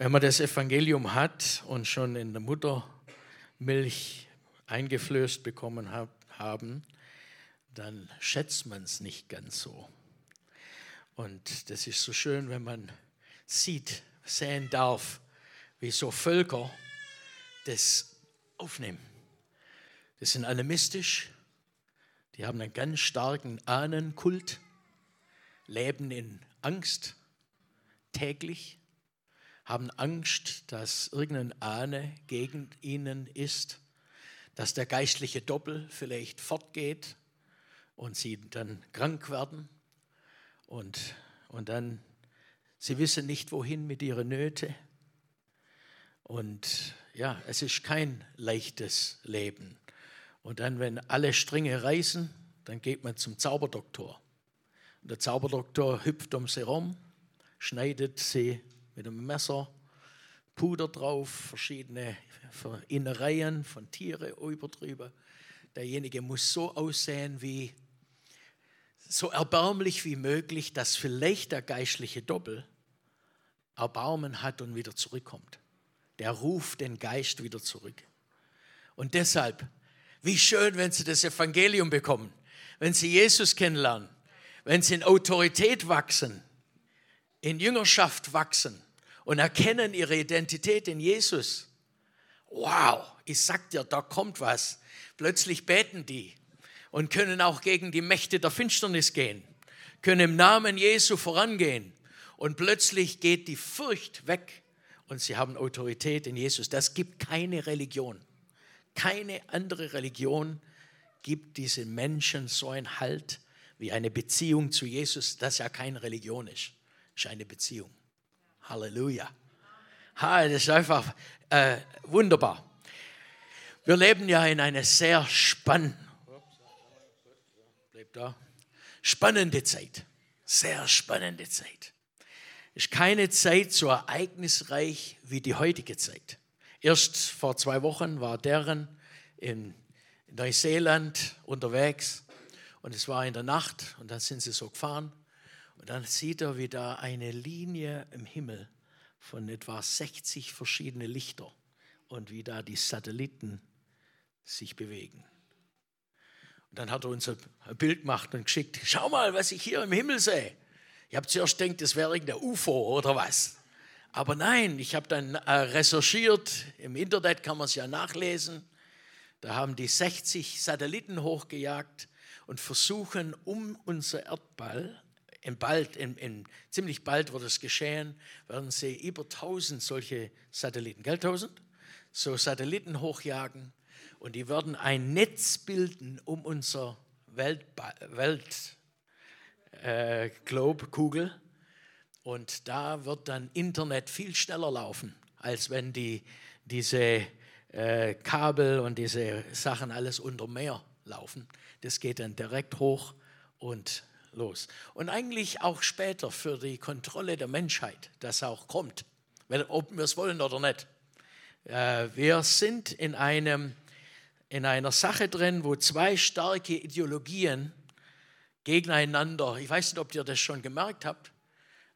Wenn man das Evangelium hat und schon in der Muttermilch eingeflößt bekommen hat, haben, dann schätzt man es nicht ganz so. Und das ist so schön, wenn man sieht, sehen darf, wie so Völker das aufnehmen. Das sind animistisch, die haben einen ganz starken Ahnenkult, leben in Angst täglich, haben Angst, dass irgendein Ahne gegen ihnen ist, dass der geistliche Doppel vielleicht fortgeht und sie dann krank werden und, und dann, sie wissen nicht, wohin mit ihren Nöte. Und ja, es ist kein leichtes Leben. Und dann, wenn alle Stränge reißen, dann geht man zum Zauberdoktor. Und der Zauberdoktor hüpft um sie herum, schneidet sie mit einem Messer, Puder drauf, verschiedene Innereien von Tieren über drüber. Derjenige muss so aussehen wie, so erbärmlich wie möglich, dass vielleicht der geistliche Doppel Erbarmen hat und wieder zurückkommt. Der ruft den Geist wieder zurück. Und deshalb, wie schön, wenn Sie das Evangelium bekommen, wenn Sie Jesus kennenlernen, wenn Sie in Autorität wachsen, in Jüngerschaft wachsen und erkennen Ihre Identität in Jesus. Wow, ich sag dir, da kommt was. Plötzlich beten die und können auch gegen die Mächte der Finsternis gehen, können im Namen Jesu vorangehen und plötzlich geht die Furcht weg und sie haben Autorität in Jesus. Das gibt keine Religion. Keine andere Religion gibt diesen Menschen so einen Halt wie eine Beziehung zu Jesus, das ja keine Religion ist, ist eine Beziehung. Halleluja. Ha, das ist einfach äh, wunderbar. Wir leben ja in einer sehr spannende, spannende Zeit. Sehr spannende Zeit ist keine Zeit so ereignisreich wie die heutige Zeit. Erst vor zwei Wochen war deren in Neuseeland unterwegs und es war in der Nacht und dann sind sie so gefahren dann sieht er wieder eine Linie im Himmel von etwa 60 verschiedene Lichter und wie da die Satelliten sich bewegen. Und dann hat er uns ein Bild gemacht und geschickt, schau mal, was ich hier im Himmel sehe. Ich habe zuerst gedacht, das wäre irgendein UFO oder was. Aber nein, ich habe dann äh, recherchiert, im Internet kann man es ja nachlesen. Da haben die 60 Satelliten hochgejagt und versuchen, um unser Erdball, in bald, in, in, ziemlich bald wird es geschehen, werden sie über 1000 solche Satelliten, gell 1000? So Satelliten hochjagen und die werden ein Netz bilden um unser Weltball, Welt, äh, Globe-Kugel. Und da wird dann Internet viel schneller laufen, als wenn die, diese äh, Kabel und diese Sachen alles unter Meer laufen. Das geht dann direkt hoch und los. Und eigentlich auch später für die Kontrolle der Menschheit, das auch kommt, ob wir es wollen oder nicht. Äh, wir sind in, einem, in einer Sache drin, wo zwei starke Ideologien gegeneinander. Ich weiß nicht, ob ihr das schon gemerkt habt,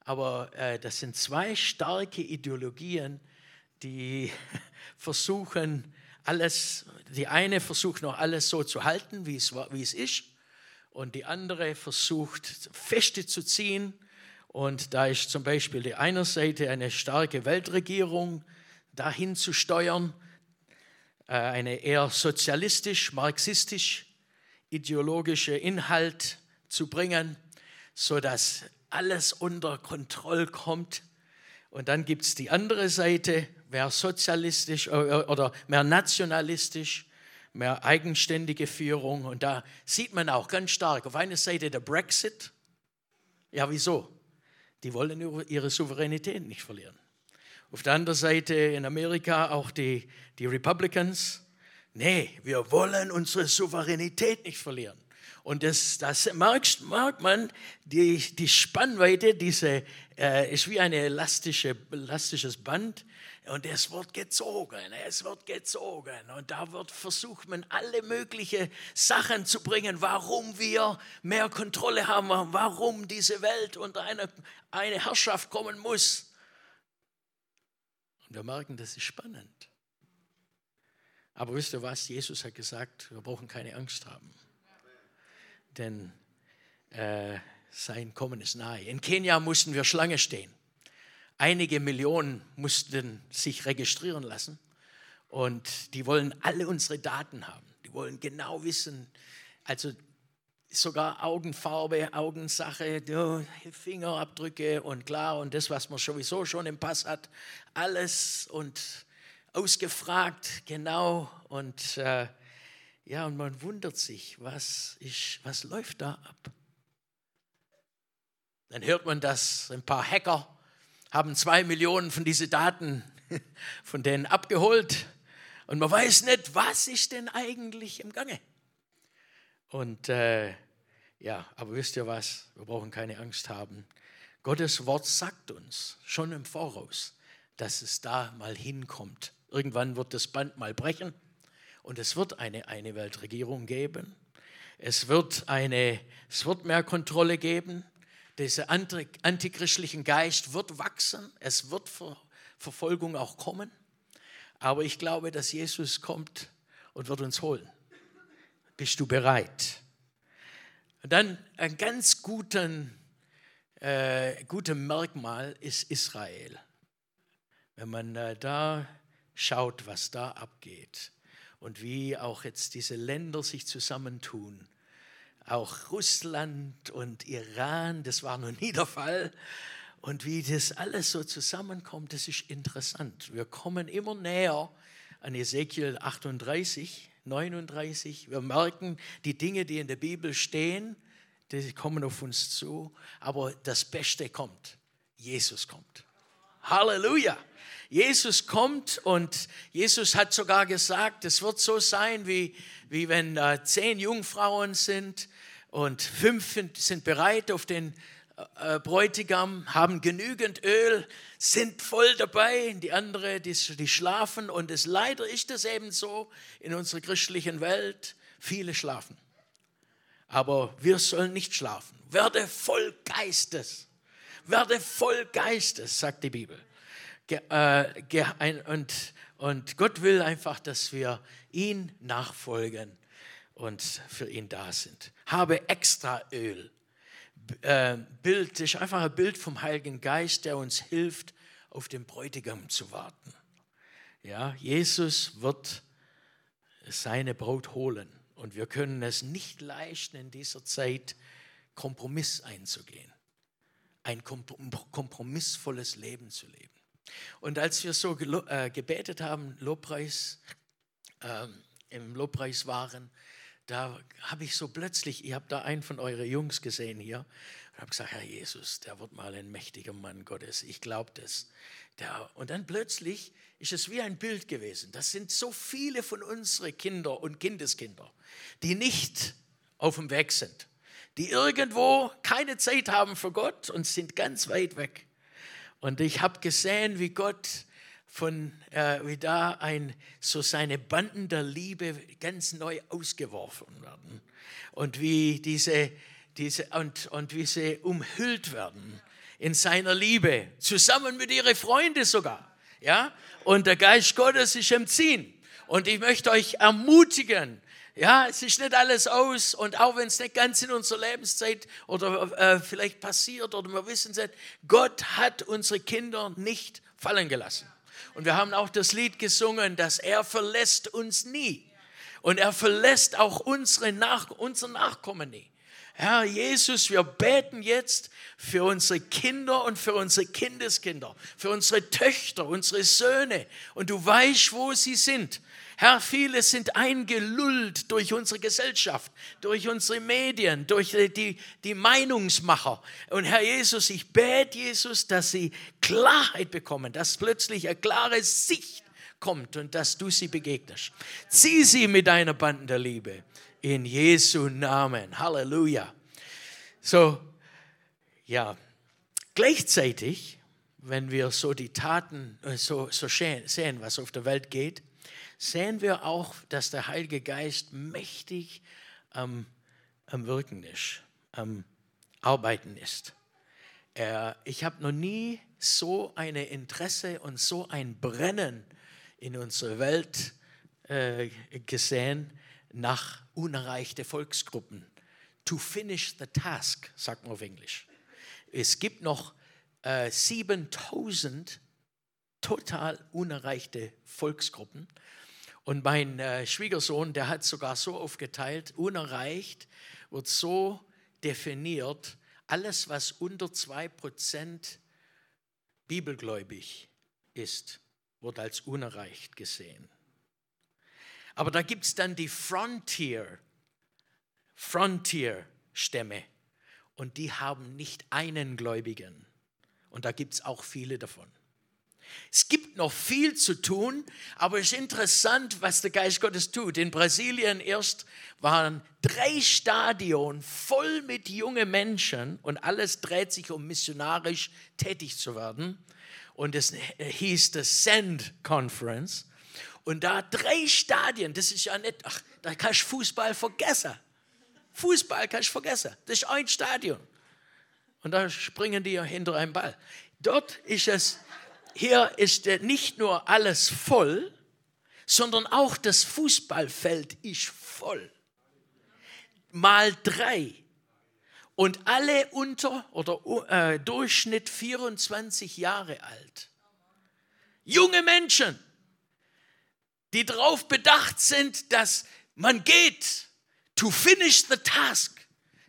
aber äh, das sind zwei starke Ideologien, die versuchen, alles, die eine versucht noch alles so zu halten, wie es, wie es ist, und die andere versucht, Feste zu ziehen. Und da ist zum Beispiel die eine Seite eine starke Weltregierung dahin zu steuern, äh, eine eher sozialistisch, marxistisch ideologische Inhalt zu bringen, sodass alles unter Kontrolle kommt. Und dann gibt es die andere Seite, mehr sozialistisch äh, oder mehr nationalistisch, mehr eigenständige Führung. Und da sieht man auch ganz stark auf einer Seite der Brexit. Ja, wieso? Die wollen ihre Souveränität nicht verlieren. Auf der anderen Seite in Amerika auch die, die Republicans. Nee, wir wollen unsere Souveränität nicht verlieren. Und das, das merkt, merkt man, die, die Spannweite, diese, äh, ist wie ein elastische, elastisches Band. Und es wird gezogen, es wird gezogen. Und da wird versucht man, alle möglichen Sachen zu bringen, warum wir mehr Kontrolle haben, warum diese Welt unter eine, eine Herrschaft kommen muss. Und wir merken, das ist spannend. Aber wisst ihr was? Jesus hat gesagt, wir brauchen keine Angst haben. Denn äh, sein Kommen ist nahe. In Kenia mussten wir Schlange stehen. Einige Millionen mussten sich registrieren lassen. Und die wollen alle unsere Daten haben. Die wollen genau wissen, also sogar Augenfarbe, Augensache, Fingerabdrücke und klar und das, was man sowieso schon im Pass hat, alles und ausgefragt, genau. Und äh, ja, und man wundert sich, was, ist, was läuft da ab? Dann hört man, dass ein paar Hacker haben zwei Millionen von diesen Daten von denen abgeholt und man weiß nicht, was ist denn eigentlich im Gange. Und äh, ja, aber wisst ihr was? Wir brauchen keine Angst haben. Gottes Wort sagt uns schon im Voraus, dass es da mal hinkommt. Irgendwann wird das Band mal brechen und es wird eine eine Weltregierung geben. Es wird, eine, es wird mehr Kontrolle geben. Dieser antichristlichen Geist wird wachsen. Es wird Ver Verfolgung auch kommen. Aber ich glaube, dass Jesus kommt und wird uns holen. Bist du bereit? Und dann ein ganz guten, äh, gutes Merkmal ist Israel. Wenn man äh, da schaut, was da abgeht und wie auch jetzt diese Länder sich zusammentun, auch Russland und Iran, das war noch nie der Fall, und wie das alles so zusammenkommt, das ist interessant. Wir kommen immer näher an Ezekiel 38, 39. Wir merken, die Dinge, die in der Bibel stehen, die kommen auf uns zu. Aber das Beste kommt. Jesus kommt. Halleluja. Jesus kommt und Jesus hat sogar gesagt, es wird so sein, wie, wie wenn äh, zehn Jungfrauen sind und fünf sind bereit auf den äh, Bräutigam, haben genügend Öl, sind voll dabei, die andere, die, die schlafen und es leider ist es eben so in unserer christlichen Welt, viele schlafen. Aber wir sollen nicht schlafen. Werde voll Geistes. Werde voll Geistes, sagt die Bibel. Äh, und Gott will einfach, dass wir ihn nachfolgen und für ihn da sind. Habe extra Öl äh, Bild, ist einfach ein Bild vom Heiligen Geist, der uns hilft, auf den Bräutigam zu warten. Ja, Jesus wird seine Braut holen und wir können es nicht leisten, in dieser Zeit Kompromiss einzugehen, ein kompromissvolles Leben zu leben. Und als wir so äh, gebetet haben, Lobpreis, äh, im Lobpreis waren, da habe ich so plötzlich, ich habe da einen von euren Jungs gesehen hier und habe gesagt, Herr Jesus, der wird mal ein mächtiger Mann Gottes. Ich glaube das. Der, und dann plötzlich ist es wie ein Bild gewesen. Das sind so viele von unseren Kindern und Kindeskinder, die nicht auf dem Weg sind, die irgendwo keine Zeit haben für Gott und sind ganz weit weg. Und ich habe gesehen, wie Gott von äh, wie da ein, so seine Banden der Liebe ganz neu ausgeworfen werden und wie diese, diese und, und wie sie umhüllt werden in seiner Liebe, zusammen mit ihren Freunden sogar. Ja? Und der Geist Gottes ist im Ziehen. Und ich möchte euch ermutigen, ja, es ist nicht alles aus und auch wenn es nicht ganz in unserer Lebenszeit oder äh, vielleicht passiert oder wir wissen es nicht, Gott hat unsere Kinder nicht fallen gelassen. Und wir haben auch das Lied gesungen, dass er verlässt uns nie. Und er verlässt auch unsere Nach unser Nachkommen nie. Herr Jesus, wir beten jetzt für unsere Kinder und für unsere Kindeskinder, für unsere Töchter, unsere Söhne. Und du weißt, wo sie sind. Herr, viele sind eingelullt durch unsere Gesellschaft, durch unsere Medien, durch die, die Meinungsmacher. Und Herr Jesus, ich bete Jesus, dass sie Klarheit bekommen, dass plötzlich eine klare Sicht kommt und dass du sie begegnest. Zieh sie mit deiner Banden der Liebe. In Jesu Namen. Halleluja. So, ja, gleichzeitig, wenn wir so die Taten äh, so, so sehen, was auf der Welt geht, sehen wir auch, dass der Heilige Geist mächtig am, am Wirken ist, am Arbeiten ist. Äh, ich habe noch nie so ein Interesse und so ein Brennen in unserer Welt äh, gesehen nach unerreichten Volksgruppen. To finish the task, sagt man auf Englisch. Es gibt noch äh, 7000 total unerreichte Volksgruppen. Und mein äh, Schwiegersohn, der hat sogar so aufgeteilt, unerreicht wird so definiert, alles, was unter 2% bibelgläubig ist, wird als unerreicht gesehen. Aber da gibt es dann die Frontier, Frontier-Stämme und die haben nicht einen Gläubigen. Und da gibt es auch viele davon. Es gibt noch viel zu tun, aber es ist interessant, was der Geist Gottes tut. In Brasilien erst waren drei Stadien voll mit jungen Menschen und alles dreht sich um missionarisch tätig zu werden. Und es hieß the Send Conference. Und da drei Stadien, das ist ja nicht, ach, da kannst du Fußball vergessen. Fußball kannst du vergessen. Das ist ein Stadion. Und da springen die hinter einem Ball. Dort ist es hier ist nicht nur alles voll, sondern auch das Fußballfeld ist voll. Mal drei. Und alle unter oder äh, Durchschnitt 24 Jahre alt. Junge Menschen, die darauf bedacht sind, dass man geht, to finish the task,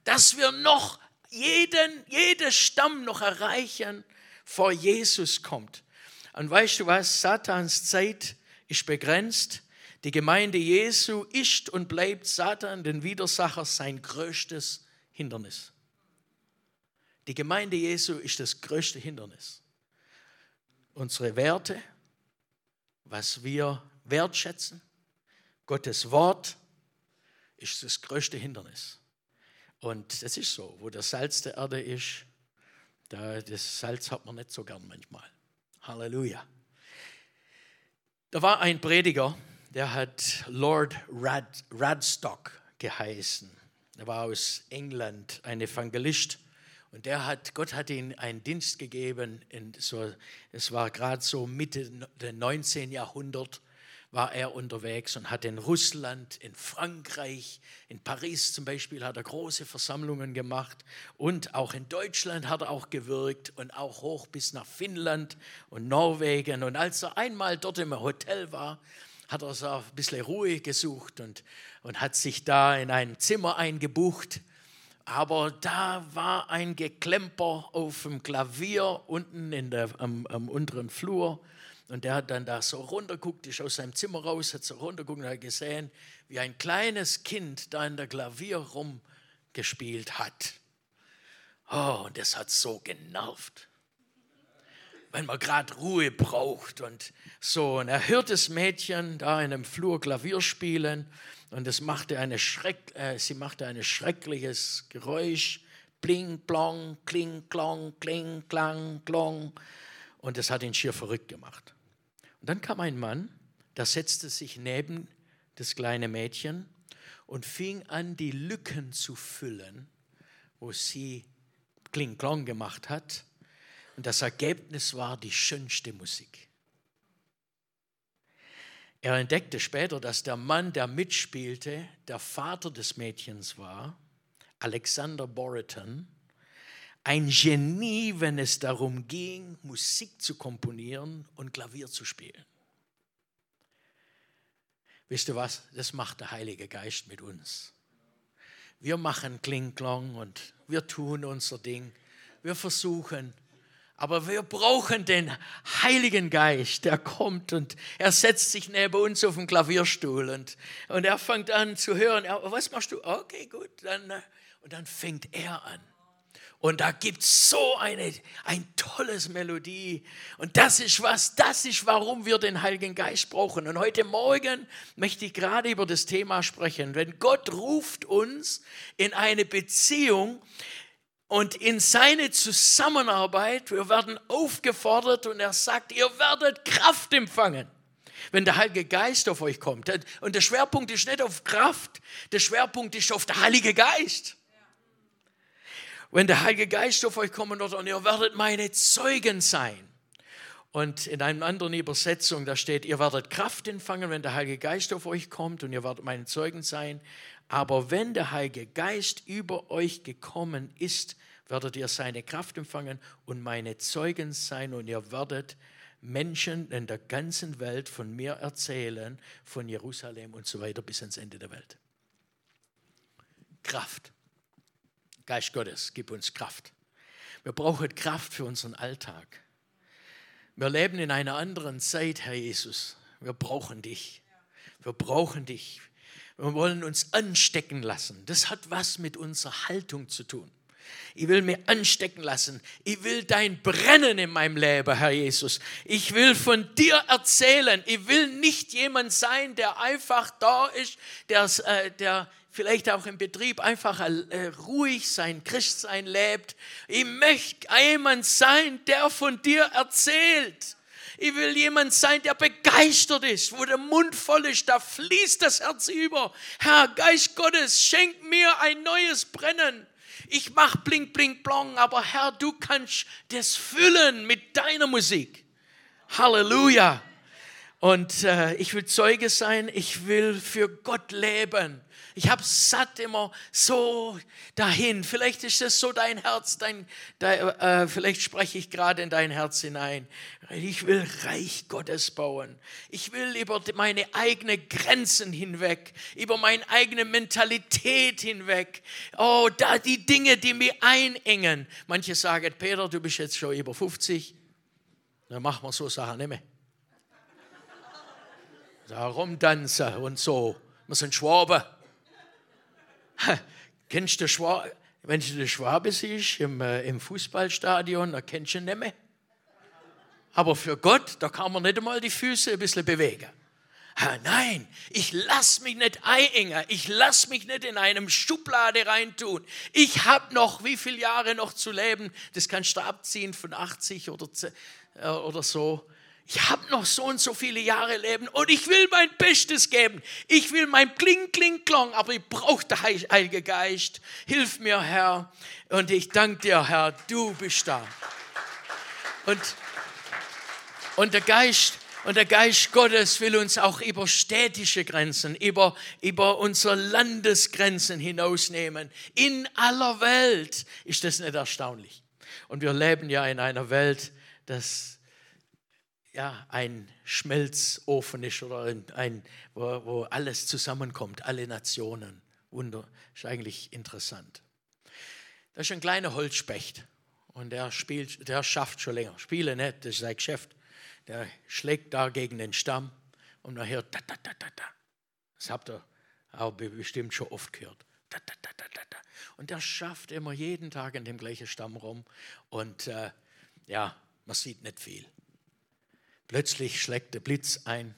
dass wir noch jeden, jedes Stamm noch erreichen, vor Jesus kommt. Und weißt du was? Satans Zeit ist begrenzt. Die Gemeinde Jesu ist und bleibt Satan, den Widersacher, sein größtes Hindernis. Die Gemeinde Jesu ist das größte Hindernis. Unsere Werte, was wir wertschätzen, Gottes Wort ist das größte Hindernis. Und das ist so, wo der Salz der Erde ist, da, das Salz hat man nicht so gern manchmal. Halleluja. Da war ein Prediger, der hat Lord Rad, Radstock geheißen. Er war aus England, ein Evangelist. Und der hat, Gott hat ihm einen Dienst gegeben, in so, es war gerade so Mitte des 19. Jahrhunderts war er unterwegs und hat in Russland, in Frankreich, in Paris zum Beispiel hat er große Versammlungen gemacht und auch in Deutschland hat er auch gewirkt und auch hoch bis nach Finnland und Norwegen. Und als er einmal dort im Hotel war, hat er so ein bisschen Ruhe gesucht und, und hat sich da in ein Zimmer eingebucht. Aber da war ein Geklemper auf dem Klavier unten in der, am, am unteren Flur und der hat dann da so runterguckt, ist aus seinem Zimmer raus, hat so runterguckt und hat gesehen, wie ein kleines Kind da in der Klavier rumgespielt hat. Oh, und das hat so genervt. Wenn man gerade Ruhe braucht und so. Und er hört das Mädchen da in einem Flur Klavier spielen und das machte eine Schreck, äh, sie machte ein schreckliches Geräusch. Bling, plong, kling, klong, kling, klang, klong. Und das hat ihn schier verrückt gemacht. Und dann kam ein Mann, der setzte sich neben das kleine Mädchen und fing an, die Lücken zu füllen, wo sie Kling Klong gemacht hat. Und das Ergebnis war die schönste Musik. Er entdeckte später, dass der Mann, der mitspielte, der Vater des Mädchens war, Alexander Boriton, ein Genie, wenn es darum ging, Musik zu komponieren und Klavier zu spielen. Wisst ihr was? Das macht der Heilige Geist mit uns. Wir machen Klingklong und wir tun unser Ding. Wir versuchen, aber wir brauchen den Heiligen Geist, der kommt und er setzt sich neben uns auf den Klavierstuhl und, und er fängt an zu hören. Was machst du? Okay, gut. Dann, äh, und dann fängt er an. Und da gibt es so eine, ein tolles Melodie. Und das ist was, das ist, warum wir den Heiligen Geist brauchen. Und heute Morgen möchte ich gerade über das Thema sprechen. Wenn Gott ruft uns in eine Beziehung und in seine Zusammenarbeit, wir werden aufgefordert und er sagt, ihr werdet Kraft empfangen wenn der Heilige Geist auf euch kommt. Und der Schwerpunkt ist nicht auf Kraft, der Schwerpunkt ist auf der Heilige Geist. Wenn der Heilige Geist auf euch kommen wird und ihr werdet meine Zeugen sein. Und in einer anderen Übersetzung, da steht, ihr werdet Kraft empfangen, wenn der Heilige Geist auf euch kommt und ihr werdet meine Zeugen sein. Aber wenn der Heilige Geist über euch gekommen ist, werdet ihr seine Kraft empfangen und meine Zeugen sein und ihr werdet Menschen in der ganzen Welt von mir erzählen, von Jerusalem und so weiter bis ans Ende der Welt. Kraft. Geist Gottes, gib uns Kraft. Wir brauchen Kraft für unseren Alltag. Wir leben in einer anderen Zeit, Herr Jesus. Wir brauchen dich. Wir brauchen dich. Wir wollen uns anstecken lassen. Das hat was mit unserer Haltung zu tun. Ich will mir anstecken lassen. Ich will dein Brennen in meinem Leben, Herr Jesus. Ich will von dir erzählen. Ich will nicht jemand sein, der einfach da ist, der, äh, der vielleicht auch im Betrieb einfach äh, ruhig sein Christsein lebt. Ich möchte jemand sein, der von dir erzählt. Ich will jemand sein, der begeistert ist, wo der Mund voll ist, da fließt das Herz über. Herr Geist Gottes, schenk mir ein neues Brennen. Ich mach blink, blink, blong, aber Herr, du kannst das füllen mit deiner Musik. Halleluja. Und äh, ich will Zeuge sein, ich will für Gott leben. Ich habe satt immer so dahin. Vielleicht ist das so dein Herz, dein, dein äh, vielleicht spreche ich gerade in dein Herz hinein. Ich will Reich Gottes bauen. Ich will über meine eigenen Grenzen hinweg, über meine eigene Mentalität hinweg. Oh, da die Dinge, die mich einengen. Manche sagen, Peter, du bist jetzt schon über 50. Dann machen wir so Sachen nicht mehr. Da rumtanzen und so. Wir sind Schwaben. Kennst du Schwabe? Wenn du den Schwabe siehst im, äh, im Fußballstadion, da kennst du ihn nicht mehr. Aber für Gott, da kann man nicht einmal die Füße ein bisschen bewegen. Nein, ich lass mich nicht einengen. Ich lass mich nicht in einem Schublade reintun. Ich habe noch wie viele Jahre noch zu leben. Das kannst du abziehen von 80 oder, äh, oder so. Ich habe noch so und so viele Jahre leben und ich will mein Bestes geben. Ich will mein Kling, Kling, Klong, aber ich brauche den Heiligen Geist. Hilf mir, Herr. Und ich danke dir, Herr, du bist da. Und, und der Geist, und der Geist Gottes will uns auch über städtische Grenzen, über, über unsere Landesgrenzen hinausnehmen. In aller Welt ist das nicht erstaunlich. Und wir leben ja in einer Welt, das ja, ein Schmelzofen ist oder ein, ein wo, wo, alles zusammenkommt, alle Nationen. Wunder, ist eigentlich interessant. Das ist ein kleiner Holzspecht und der spielt, der schafft schon länger. Spiele nicht, das ist sein Geschäft. Der schlägt da gegen den Stamm und hört da, da, da, da, da. Das habt ihr auch bestimmt schon oft gehört. Da, da, da, da, da. Und der schafft immer jeden Tag in dem gleichen Stamm rum und äh, ja, man sieht nicht viel. Plötzlich schlägt der Blitz ein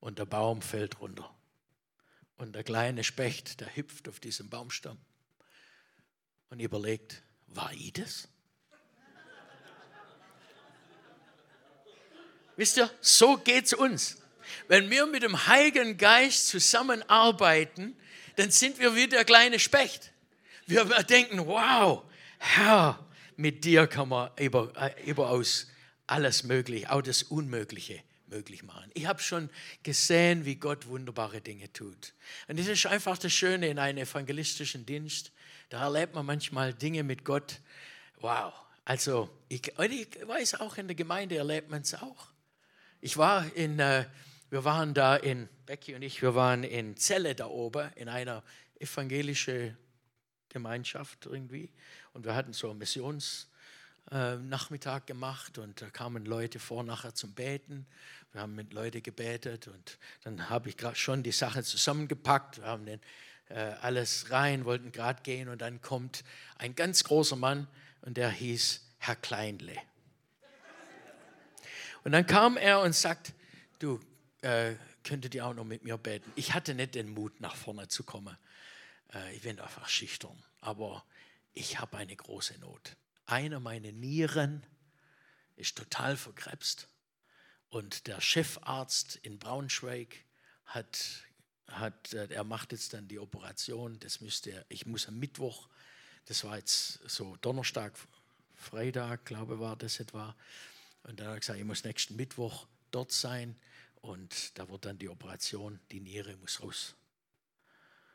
und der Baum fällt runter. Und der kleine Specht, der hüpft auf diesem Baumstamm und überlegt, war ich das? Wisst ihr, so geht es uns. Wenn wir mit dem Heiligen Geist zusammenarbeiten, dann sind wir wie der kleine Specht. Wir denken, wow, Herr, mit dir kann man über, äh, überaus alles möglich, auch das Unmögliche möglich machen. Ich habe schon gesehen, wie Gott wunderbare Dinge tut. Und das ist einfach das Schöne in einem evangelistischen Dienst. Da erlebt man manchmal Dinge mit Gott. Wow. Also, ich, ich weiß auch, in der Gemeinde erlebt man es auch. Ich war in, äh, wir waren da in, Becky und ich, wir waren in Celle da oben, in einer evangelischen Gemeinschaft irgendwie. Und wir hatten so ein Missions- äh, Nachmittag gemacht und da kamen Leute vor nachher zum Beten. Wir haben mit Leuten gebetet und dann habe ich gerade schon die Sache zusammengepackt. Wir haben den, äh, alles rein, wollten gerade gehen und dann kommt ein ganz großer Mann und der hieß Herr Kleinle. Und dann kam er und sagt, du äh, könntet ihr auch noch mit mir beten. Ich hatte nicht den Mut, nach vorne zu kommen. Äh, ich bin einfach schüchtern, aber ich habe eine große Not einer meiner Nieren ist total verkrebst und der Chefarzt in Braunschweig hat, hat, äh, er macht jetzt dann die Operation, das müsste, ich muss am Mittwoch Das war jetzt so Donnerstag, Freitag, glaube ich, war das etwa. Und dann hat er gesagt, ich muss nächsten Mittwoch dort sein und da wird dann die Operation, die Niere muss raus.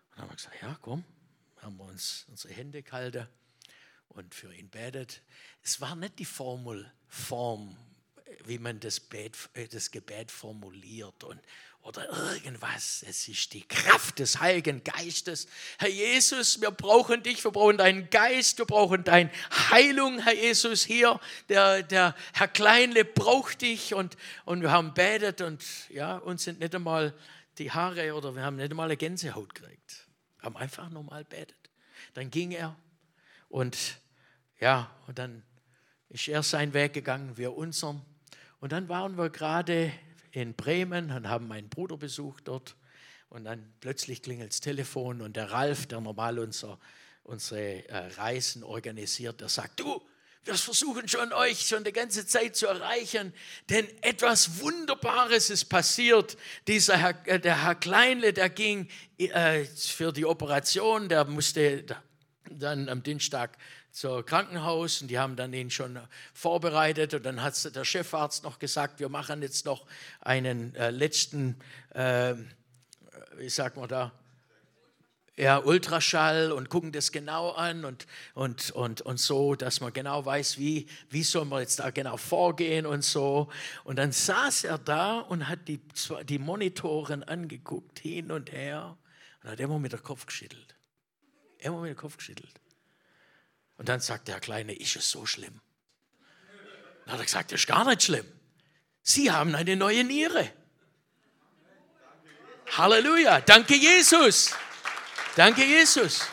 Und dann haben wir gesagt, ja, komm, haben wir uns unsere Hände gehalten und für ihn betet. Es war nicht die Formel, Form, wie man das, Bet, äh, das Gebet formuliert und, oder irgendwas. Es ist die Kraft des Heiligen Geistes. Herr Jesus, wir brauchen dich, wir brauchen deinen Geist, wir brauchen deine Heilung, Herr Jesus, hier. Der, der Herr Kleinle braucht dich und, und wir haben betet und ja, uns sind nicht einmal die Haare oder wir haben nicht einmal eine Gänsehaut gekriegt. Wir haben einfach normal betet. Dann ging er und ja, und dann ist er seinen Weg gegangen, wir unseren. Und dann waren wir gerade in Bremen und haben meinen Bruder besucht dort. Und dann plötzlich klingelt das Telefon und der Ralf, der normal unser, unsere äh, Reisen organisiert, der sagt, du, wir versuchen schon euch schon die ganze Zeit zu erreichen, denn etwas Wunderbares ist passiert. Dieser Herr, äh, der Herr Kleinle, der ging äh, für die Operation, der musste dann am Dienstag zur Krankenhaus und die haben dann ihn schon vorbereitet und dann hat der Chefarzt noch gesagt, wir machen jetzt noch einen äh, letzten, äh, wie sagt man da, ja, Ultraschall und gucken das genau an und, und, und, und so, dass man genau weiß, wie, wie soll man jetzt da genau vorgehen und so. Und dann saß er da und hat die, die Monitoren angeguckt, hin und her und hat immer mit dem Kopf geschüttelt. Immer mit dem Kopf geschüttelt. Und dann sagt der Kleine, ist es so schlimm? Dann hat er gesagt, das ist gar nicht schlimm. Sie haben eine neue Niere. Halleluja, danke Jesus. Danke Jesus.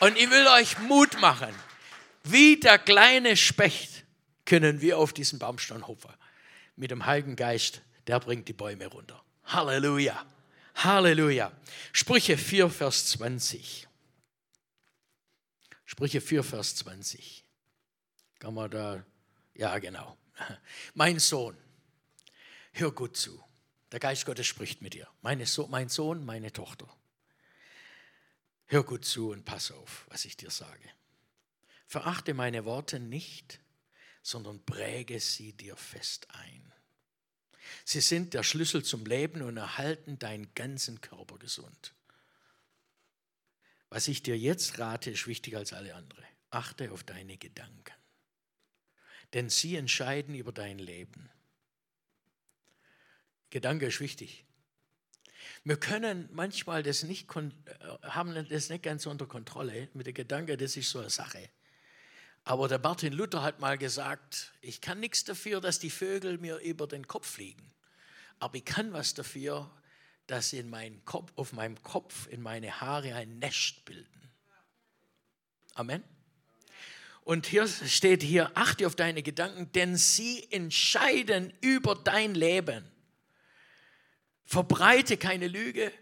Und ich will euch Mut machen. Wie der kleine Specht können wir auf diesen Baumstamm hopfen. Mit dem Heiligen Geist, der bringt die Bäume runter. Halleluja. Halleluja. Sprüche 4, Vers 20. Sprüche 4, Vers 20. Kann man da, ja genau. Mein Sohn, hör gut zu. Der Geist Gottes spricht mit dir. Meine so mein Sohn, meine Tochter. Hör gut zu und pass auf, was ich dir sage. Verachte meine Worte nicht, sondern präge sie dir fest ein. Sie sind der Schlüssel zum Leben und erhalten deinen ganzen Körper gesund. Was ich dir jetzt rate, ist wichtiger als alle andere. Achte auf deine Gedanken. Denn sie entscheiden über dein Leben. Gedanke ist wichtig. Wir können manchmal das nicht, äh, haben das nicht ganz unter Kontrolle. Mit dem Gedanke, das ist so eine Sache. Aber der Martin Luther hat mal gesagt, ich kann nichts dafür, dass die Vögel mir über den Kopf fliegen. Aber ich kann was dafür, dass in meinen Kopf, auf meinem Kopf, in meine Haare ein Nest bilden. Amen. Und hier steht hier, achte auf deine Gedanken, denn sie entscheiden über dein Leben. Verbreite keine Lüge,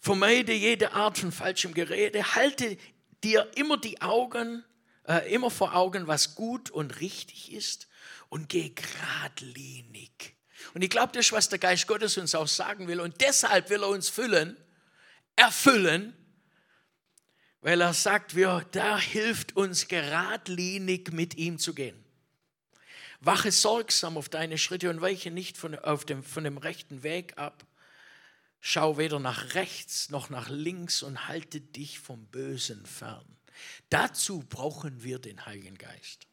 vermeide jede Art von falschem Gerede, halte dir immer die Augen, äh, immer vor Augen, was gut und richtig ist und geh geradlinig und ich glaube, das ist, was der Geist Gottes uns auch sagen will. Und deshalb will er uns füllen, erfüllen, weil er sagt, wir, da hilft uns geradlinig mit ihm zu gehen. Wache sorgsam auf deine Schritte und weiche nicht von, auf dem, von dem rechten Weg ab. Schau weder nach rechts noch nach links und halte dich vom Bösen fern. Dazu brauchen wir den Heiligen Geist.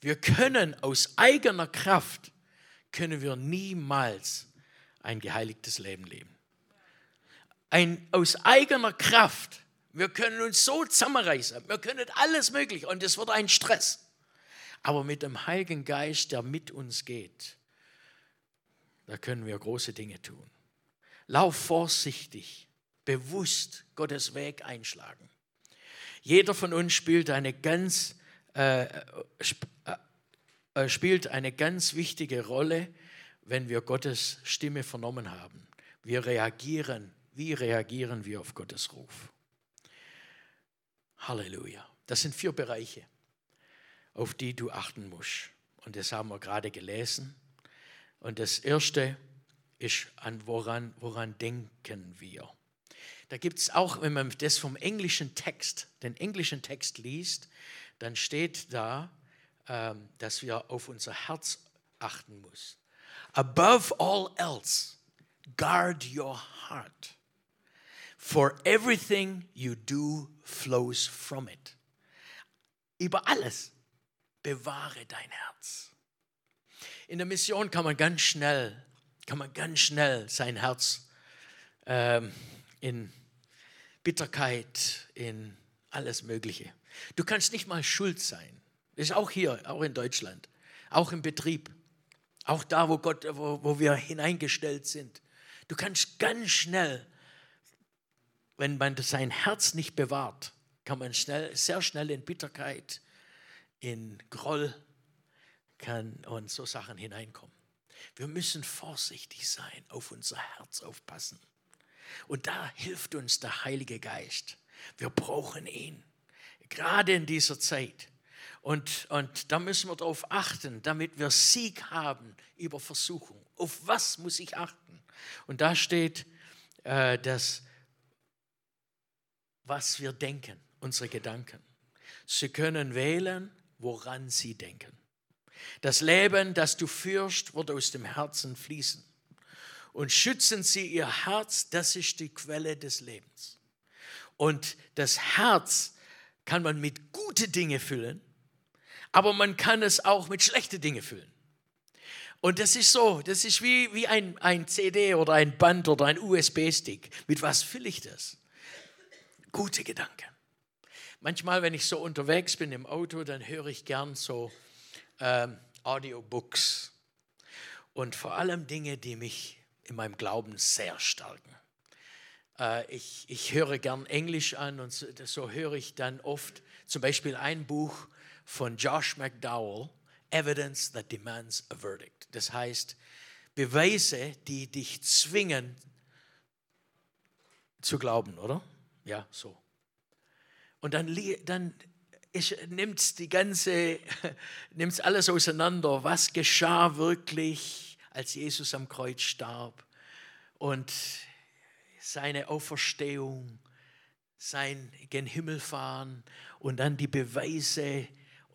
Wir können aus eigener Kraft können wir niemals ein geheiligtes Leben leben. Ein, aus eigener Kraft. Wir können uns so zusammenreißen. Wir können alles möglich und es wird ein Stress. Aber mit dem Heiligen Geist, der mit uns geht, da können wir große Dinge tun. Lauf vorsichtig, bewusst Gottes Weg einschlagen. Jeder von uns spielt eine ganz äh, äh spielt eine ganz wichtige Rolle, wenn wir Gottes Stimme vernommen haben. Wir reagieren, wie reagieren wir auf Gottes Ruf? Halleluja. Das sind vier Bereiche, auf die du achten musst. Und das haben wir gerade gelesen. Und das erste ist, an woran, woran denken wir? Da gibt es auch, wenn man das vom englischen Text, den englischen Text liest, dann steht da, dass wir auf unser Herz achten müssen. Above all else, guard your heart, for everything you do flows from it. Über alles bewahre dein Herz. In der Mission kann man ganz schnell, kann man ganz schnell sein Herz ähm, in Bitterkeit, in alles Mögliche. Du kannst nicht mal schuld sein. Das ist auch hier, auch in Deutschland, auch im Betrieb, auch da, wo, Gott, wo, wo wir hineingestellt sind. Du kannst ganz schnell, wenn man sein Herz nicht bewahrt, kann man schnell, sehr schnell in Bitterkeit, in Groll kann und so Sachen hineinkommen. Wir müssen vorsichtig sein, auf unser Herz aufpassen. Und da hilft uns der Heilige Geist. Wir brauchen ihn, gerade in dieser Zeit. Und, und da müssen wir darauf achten, damit wir Sieg haben über Versuchung. Auf was muss ich achten? Und da steht, äh, dass, was wir denken, unsere Gedanken. Sie können wählen, woran sie denken. Das Leben, das du führst, wird aus dem Herzen fließen und schützen sie ihr Herz, das ist die Quelle des Lebens. Und das Herz kann man mit gute Dinge füllen, aber man kann es auch mit schlechte Dinge füllen. Und das ist so, das ist wie, wie ein, ein CD oder ein Band oder ein USB-Stick. Mit was fülle ich das? Gute Gedanken. Manchmal, wenn ich so unterwegs bin im Auto, dann höre ich gern so ähm, Audiobooks und vor allem Dinge, die mich in meinem Glauben sehr stärken. Äh, ich, ich höre gern Englisch an und so, so höre ich dann oft zum Beispiel ein Buch von Josh McDowell, Evidence that Demands a Verdict. Das heißt, Beweise, die dich zwingen zu glauben, oder? Ja, so. Und dann, dann nimmt die ganze, nimmt alles auseinander. Was geschah wirklich? als Jesus am Kreuz starb und seine Auferstehung, sein gen Himmel fahren und dann die Beweise.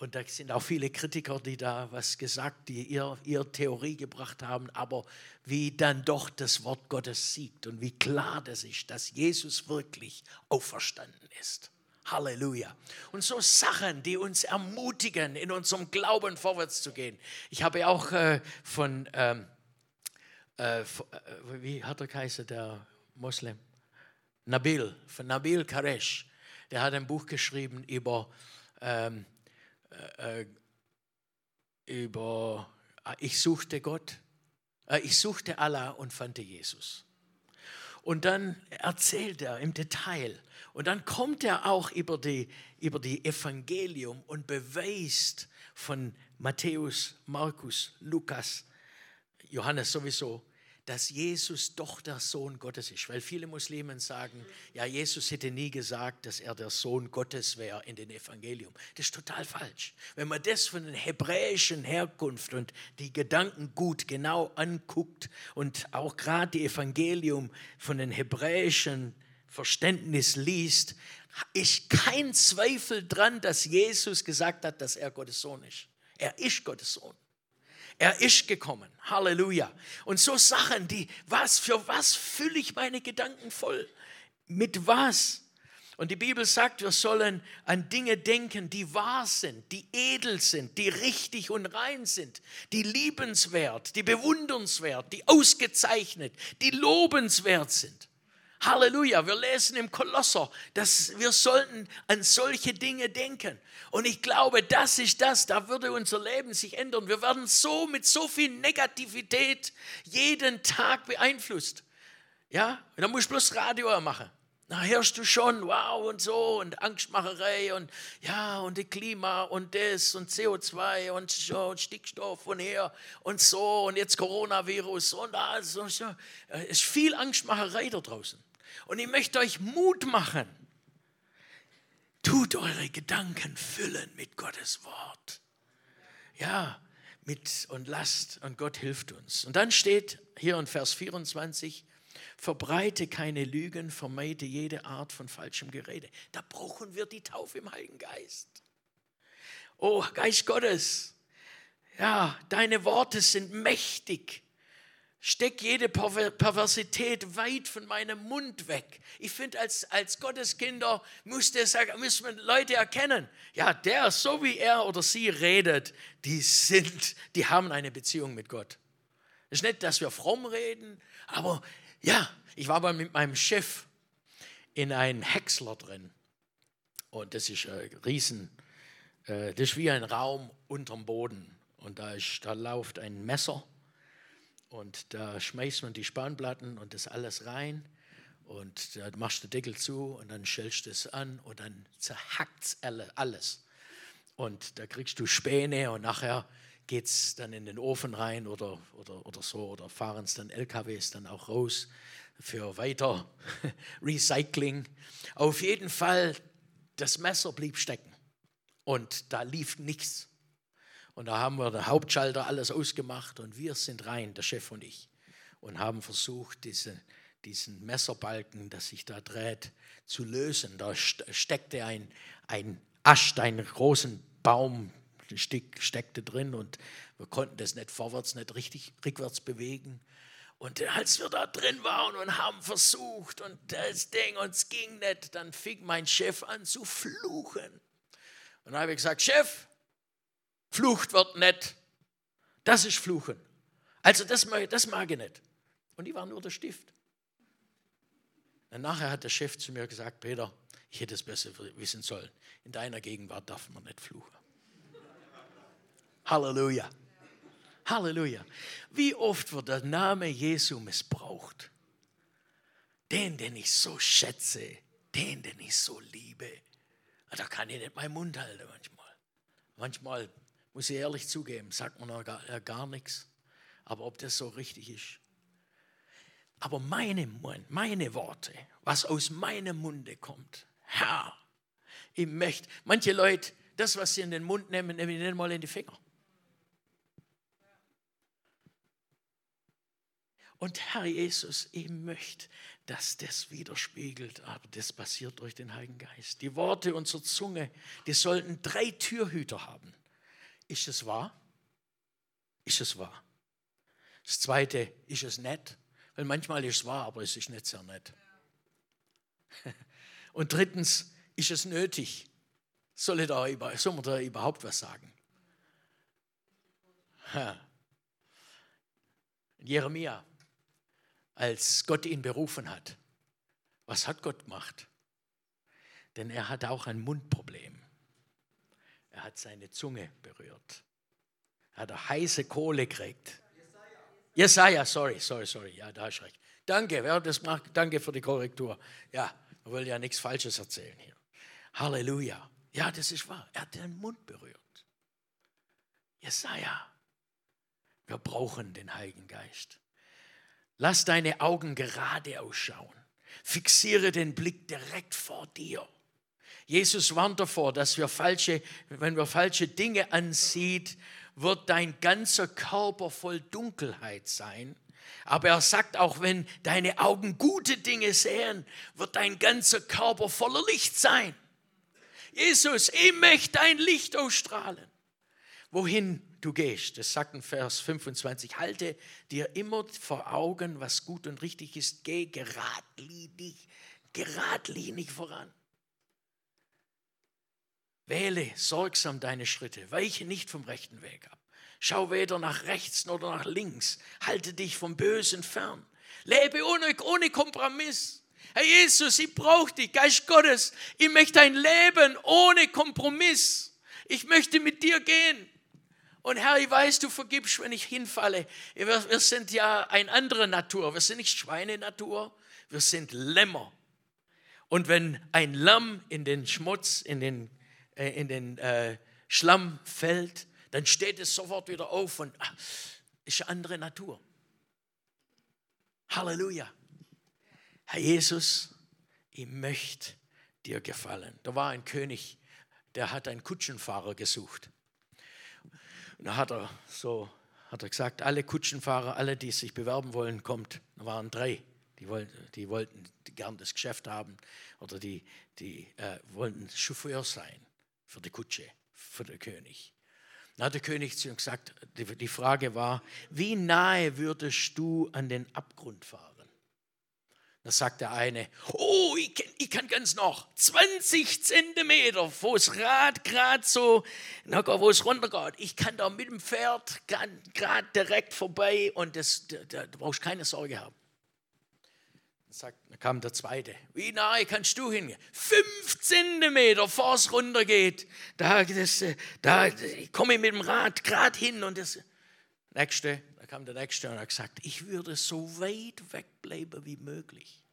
Und da sind auch viele Kritiker, die da was gesagt, die ihr, ihr Theorie gebracht haben, aber wie dann doch das Wort Gottes siegt und wie klar das ist, dass Jesus wirklich auferstanden ist. Halleluja. Und so Sachen, die uns ermutigen, in unserem Glauben vorwärts zu gehen. Ich habe auch äh, von ähm, äh, äh, wie hat er geheißen, der Moslem? Nabil, von Nabil Karesh. Der hat ein Buch geschrieben über, ähm, äh, äh über ich suchte Gott, äh, ich suchte Allah und fand Jesus. Und dann erzählt er im Detail. Und dann kommt er auch über die, über die Evangelium und beweist von Matthäus, Markus, Lukas, Johannes sowieso, dass Jesus doch der Sohn Gottes ist. Weil viele Muslimen sagen, ja, Jesus hätte nie gesagt, dass er der Sohn Gottes wäre in den Evangelium. Das ist total falsch. Wenn man das von der hebräischen Herkunft und die Gedanken gut genau anguckt und auch gerade die Evangelium von den hebräischen Verständnis liest, ist kein Zweifel dran, dass Jesus gesagt hat, dass er Gottes Sohn ist. Er ist Gottes Sohn. Er ist gekommen. Halleluja. Und so Sachen, die, was, für was fülle ich meine Gedanken voll? Mit was? Und die Bibel sagt, wir sollen an Dinge denken, die wahr sind, die edel sind, die richtig und rein sind, die liebenswert, die bewundernswert, die ausgezeichnet, die lobenswert sind. Halleluja, wir lesen im Kolosser, dass wir sollten an solche Dinge denken. Und ich glaube, das ist das, da würde unser Leben sich ändern. Wir werden so mit so viel Negativität jeden Tag beeinflusst. Ja, und dann musst du bloß Radio machen. Da hörst du schon, wow und so und Angstmacherei und ja und die Klima und das und CO2 und und Stickstoff und her und so und jetzt Coronavirus und also so. Es ist viel Angstmacherei da draußen. Und ich möchte euch Mut machen. Tut eure Gedanken füllen mit Gottes Wort. Ja, mit und lasst und Gott hilft uns. Und dann steht hier in Vers 24, Verbreite keine Lügen, vermeide jede Art von falschem Gerede. Da brauchen wir die Taufe im Heiligen Geist. Oh, Geist Gottes, ja, deine Worte sind mächtig. Steck jede Perversität weit von meinem Mund weg. Ich finde, als, als Gotteskinder muss sagen, müssen Leute erkennen, ja, der, so wie er oder sie redet, die sind, die haben eine Beziehung mit Gott. Es ist nicht, dass wir fromm reden, aber ja, ich war mal mit meinem Chef in einem Häcksler drin. Und das ist ein Riesen, äh, das ist wie ein Raum unterm Boden. Und da, ist, da läuft ein Messer und da schmeißt man die Spanplatten und das alles rein und da machst du den Deckel zu und dann schälst du es an und dann zerhackt es alles. Und da kriegst du Späne und nachher geht es dann in den Ofen rein oder, oder, oder so oder fahren es dann LKWs dann auch raus für weiter Recycling. Auf jeden Fall, das Messer blieb stecken und da lief nichts. Und da haben wir den Hauptschalter alles ausgemacht und wir sind rein, der Chef und ich, und haben versucht, diese, diesen Messerbalken, der sich da dreht, zu lösen. Da steckte ein, ein Ast, einen großen Baum, steckte drin und wir konnten das nicht vorwärts, nicht richtig rückwärts bewegen. Und als wir da drin waren und haben versucht und das Ding, uns ging nicht, dann fing mein Chef an zu fluchen. Und dann habe ich gesagt, Chef, Flucht wird nicht. Das ist Fluchen. Also das mag, das mag ich nicht. Und ich war nur der Stift. Und nachher hat der Chef zu mir gesagt, Peter, ich hätte es besser wissen sollen. In deiner Gegenwart darf man nicht fluchen. Halleluja. Halleluja. Wie oft wird der Name Jesu missbraucht? Den, den ich so schätze, den, den ich so liebe. Da kann ich nicht meinen Mund halten manchmal. Manchmal muss ich ehrlich zugeben, sagt man gar, gar nichts. Aber ob das so richtig ist. Aber meine, meine Worte, was aus meinem Munde kommt, Herr, ich möchte, manche Leute, das, was sie in den Mund nehmen, nehmen sie nicht mal in die Finger. Und Herr Jesus, ich möchte, dass das widerspiegelt, aber das passiert durch den Heiligen Geist. Die Worte unserer Zunge, die sollten drei Türhüter haben. Ist es wahr? Ist es wahr? Das zweite, ist es nett? Weil manchmal ist es wahr, aber es ist nicht sehr nett. Und drittens, ist es nötig? Soll, da, soll man da überhaupt was sagen? Jeremia, als Gott ihn berufen hat, was hat Gott gemacht? Denn er hatte auch ein Mundproblem. Er hat seine Zunge berührt. Er hat heiße Kohle gekriegt. Jesaja, sorry, sorry, sorry. Ja, da du recht. Danke, wer das macht, danke für die Korrektur. Ja, man will ja nichts Falsches erzählen hier. Halleluja. Ja, das ist wahr. Er hat den Mund berührt. Jesaja. Wir brauchen den Heiligen Geist. Lass deine Augen gerade ausschauen. Fixiere den Blick direkt vor dir. Jesus warnt davor, dass wir falsche, wenn wir falsche Dinge ansieht, wird dein ganzer Körper voll Dunkelheit sein. Aber er sagt auch, wenn deine Augen gute Dinge sehen, wird dein ganzer Körper voller Licht sein. Jesus, ich möchte dein Licht ausstrahlen. Wohin du gehst, das sagt in Vers 25, halte dir immer vor Augen, was gut und richtig ist, geh geradlinig, geradlinig voran. Wähle sorgsam deine Schritte, weiche nicht vom rechten Weg ab. Schau weder nach rechts noch nach links. Halte dich vom Bösen fern. Lebe ohne, ohne Kompromiss. Herr Jesus, ich brauche dich, Geist Gottes. Ich möchte ein Leben ohne Kompromiss. Ich möchte mit dir gehen. Und Herr, ich weiß, du vergibst, wenn ich hinfalle. Wir, wir sind ja eine andere Natur. Wir sind nicht Schweinenatur, wir sind Lämmer. Und wenn ein Lamm in den Schmutz, in den in den äh, Schlamm fällt, dann steht es sofort wieder auf und ach, ist eine andere Natur. Halleluja. Herr Jesus, ich möchte dir gefallen. Da war ein König, der hat einen Kutschenfahrer gesucht. Und da hat er so hat er gesagt, alle Kutschenfahrer, alle, die sich bewerben wollen, kommt. Da waren drei, Die wollten, die wollten gern das Geschäft haben oder die, die äh, wollten Chauffeur sein für die Kutsche, für den König. Hat der König zu ihm gesagt, die, Frage war, wie nahe würdest du an den Abgrund fahren? Da sagt der eine, oh, ich, kann, ich kann ganz noch 20 Zentimeter, wo das Rad gerade so, wo es runtergeht. Ich kann da mit dem Pferd gerade direkt vorbei und das, da, da, da brauchst keine Sorge haben. Sagt, dann kam der zweite. Wie nahe kannst du hingehen? Fünf Zentimeter, bevor es runtergeht. Da, das, da komme ich mit dem Rad gerade hin und das. Nächste, da kam der nächste und hat gesagt, ich würde so weit wegbleiben wie möglich.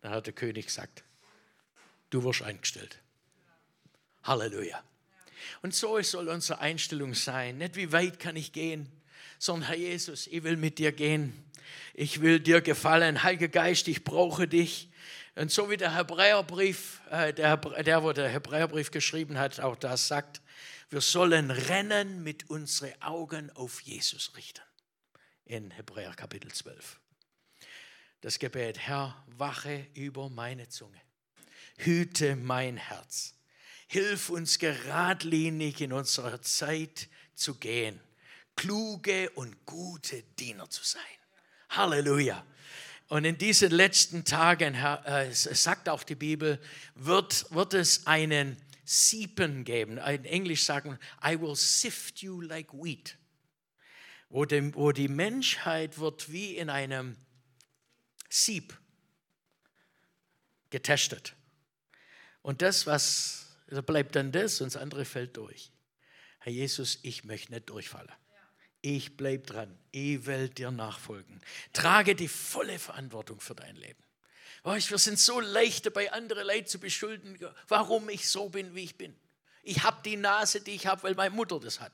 Dann hat der König gesagt, du wirst eingestellt. Halleluja. Und so soll unsere Einstellung sein. Nicht wie weit kann ich gehen, sondern Herr Jesus, ich will mit dir gehen. Ich will dir gefallen. Heiliger Geist, ich brauche dich. Und so wie der Hebräerbrief, äh, der, der, wo der Hebräerbrief geschrieben hat, auch das sagt, wir sollen rennen mit unseren Augen auf Jesus richten. In Hebräer Kapitel 12. Das Gebet, Herr, wache über meine Zunge. Hüte mein Herz. Hilf uns geradlinig in unserer Zeit zu gehen kluge und gute Diener zu sein. Halleluja. Und in diesen letzten Tagen, äh, sagt auch die Bibel, wird, wird es einen Siepen geben. In Englisch sagen, I will sift you like wheat. Wo, dem, wo die Menschheit wird wie in einem Sieb getestet. Und das, was, da bleibt dann das und das andere fällt durch. Herr Jesus, ich möchte nicht durchfallen. Ich bleibe dran. Ich will dir nachfolgen. Trage die volle Verantwortung für dein Leben. Weißt, wir sind so leicht dabei, andere Leid zu beschuldigen, warum ich so bin, wie ich bin. Ich habe die Nase, die ich habe, weil meine Mutter das hat.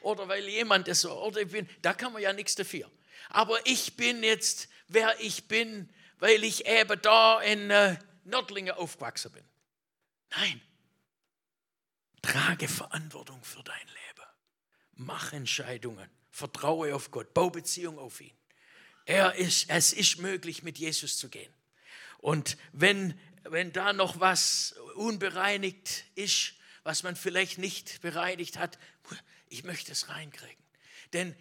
Oder weil jemand das so, oder ich bin, da kann man ja nichts dafür. Aber ich bin jetzt, wer ich bin, weil ich eben da in äh, Nördlingen aufgewachsen bin. Nein. Trage Verantwortung für dein Leben. Mach Entscheidungen. Vertraue auf Gott. Bau Beziehung auf ihn. Er ist, es ist möglich, mit Jesus zu gehen. Und wenn, wenn da noch was unbereinigt ist, was man vielleicht nicht bereinigt hat, ich möchte es reinkriegen. Denn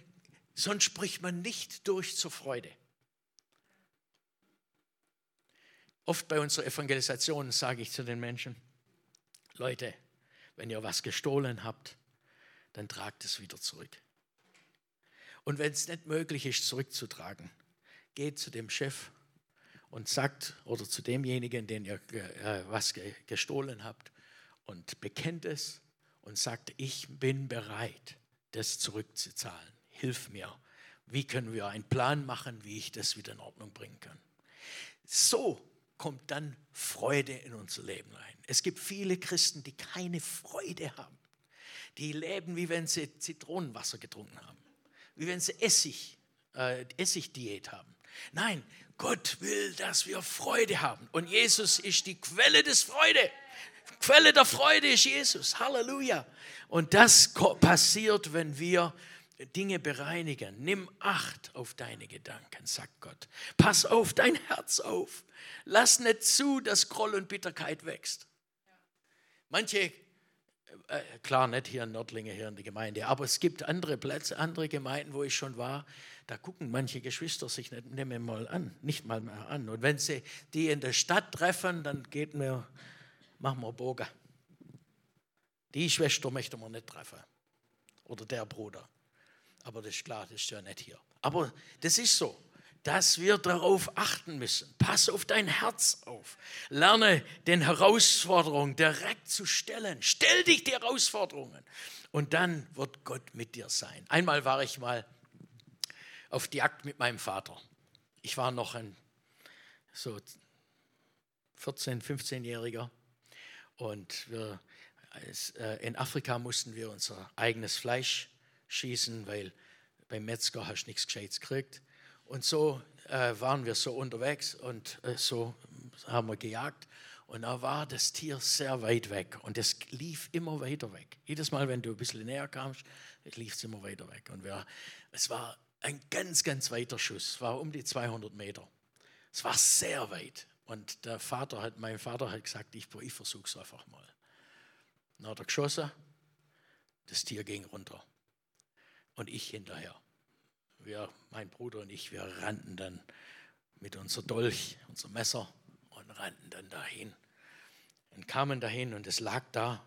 sonst spricht man nicht durch zur Freude. Oft bei unserer Evangelisation sage ich zu den Menschen, Leute, wenn ihr was gestohlen habt, dann tragt es wieder zurück. Und wenn es nicht möglich ist, zurückzutragen, geht zu dem Chef und sagt, oder zu demjenigen, den ihr äh, was gestohlen habt, und bekennt es und sagt, ich bin bereit, das zurückzuzahlen. Hilf mir. Wie können wir einen Plan machen, wie ich das wieder in Ordnung bringen kann? So kommt dann Freude in unser Leben rein. Es gibt viele Christen, die keine Freude haben die leben, wie wenn sie Zitronenwasser getrunken haben, wie wenn sie Essig, äh, Essigdiät haben. Nein, Gott will, dass wir Freude haben. Und Jesus ist die Quelle des Freude. Quelle der Freude ist Jesus. Halleluja. Und das passiert, wenn wir Dinge bereinigen. Nimm Acht auf deine Gedanken, sagt Gott. Pass auf dein Herz auf. Lass nicht zu, dass Groll und Bitterkeit wächst. Manche klar nicht hier in Nördlinge, hier in der Gemeinde, aber es gibt andere Plätze, andere Gemeinden, wo ich schon war, da gucken manche Geschwister sich nicht, mehr mal an, nicht mal mehr an. Und wenn sie die in der Stadt treffen, dann geht mir, machen wir Bogen. Die Schwester möchte man nicht treffen. Oder der Bruder. Aber das ist klar, das ist ja nicht hier. Aber das ist so dass wir darauf achten müssen. Pass auf dein Herz auf. Lerne den Herausforderungen direkt zu stellen. Stell dich die Herausforderungen. Und dann wird Gott mit dir sein. Einmal war ich mal auf die Jagd mit meinem Vater. Ich war noch ein so 14, 15-Jähriger. Und wir, äh, in Afrika mussten wir unser eigenes Fleisch schießen, weil beim Metzger hast du nichts Gescheites gekriegt. Und so äh, waren wir so unterwegs und äh, so haben wir gejagt. Und da war das Tier sehr weit weg und es lief immer weiter weg. Jedes Mal, wenn du ein bisschen näher kamst, lief es immer weiter weg. Und wir, es war ein ganz, ganz weiter Schuss, war um die 200 Meter. Es war sehr weit. Und der Vater hat, mein Vater hat gesagt, ich, ich versuche es einfach mal. Dann hat er geschossen, das Tier ging runter. Und ich hinterher. Wir, mein Bruder und ich, wir rannten dann mit unser Dolch, unser Messer und rannten dann dahin. Und kamen dahin und es lag da.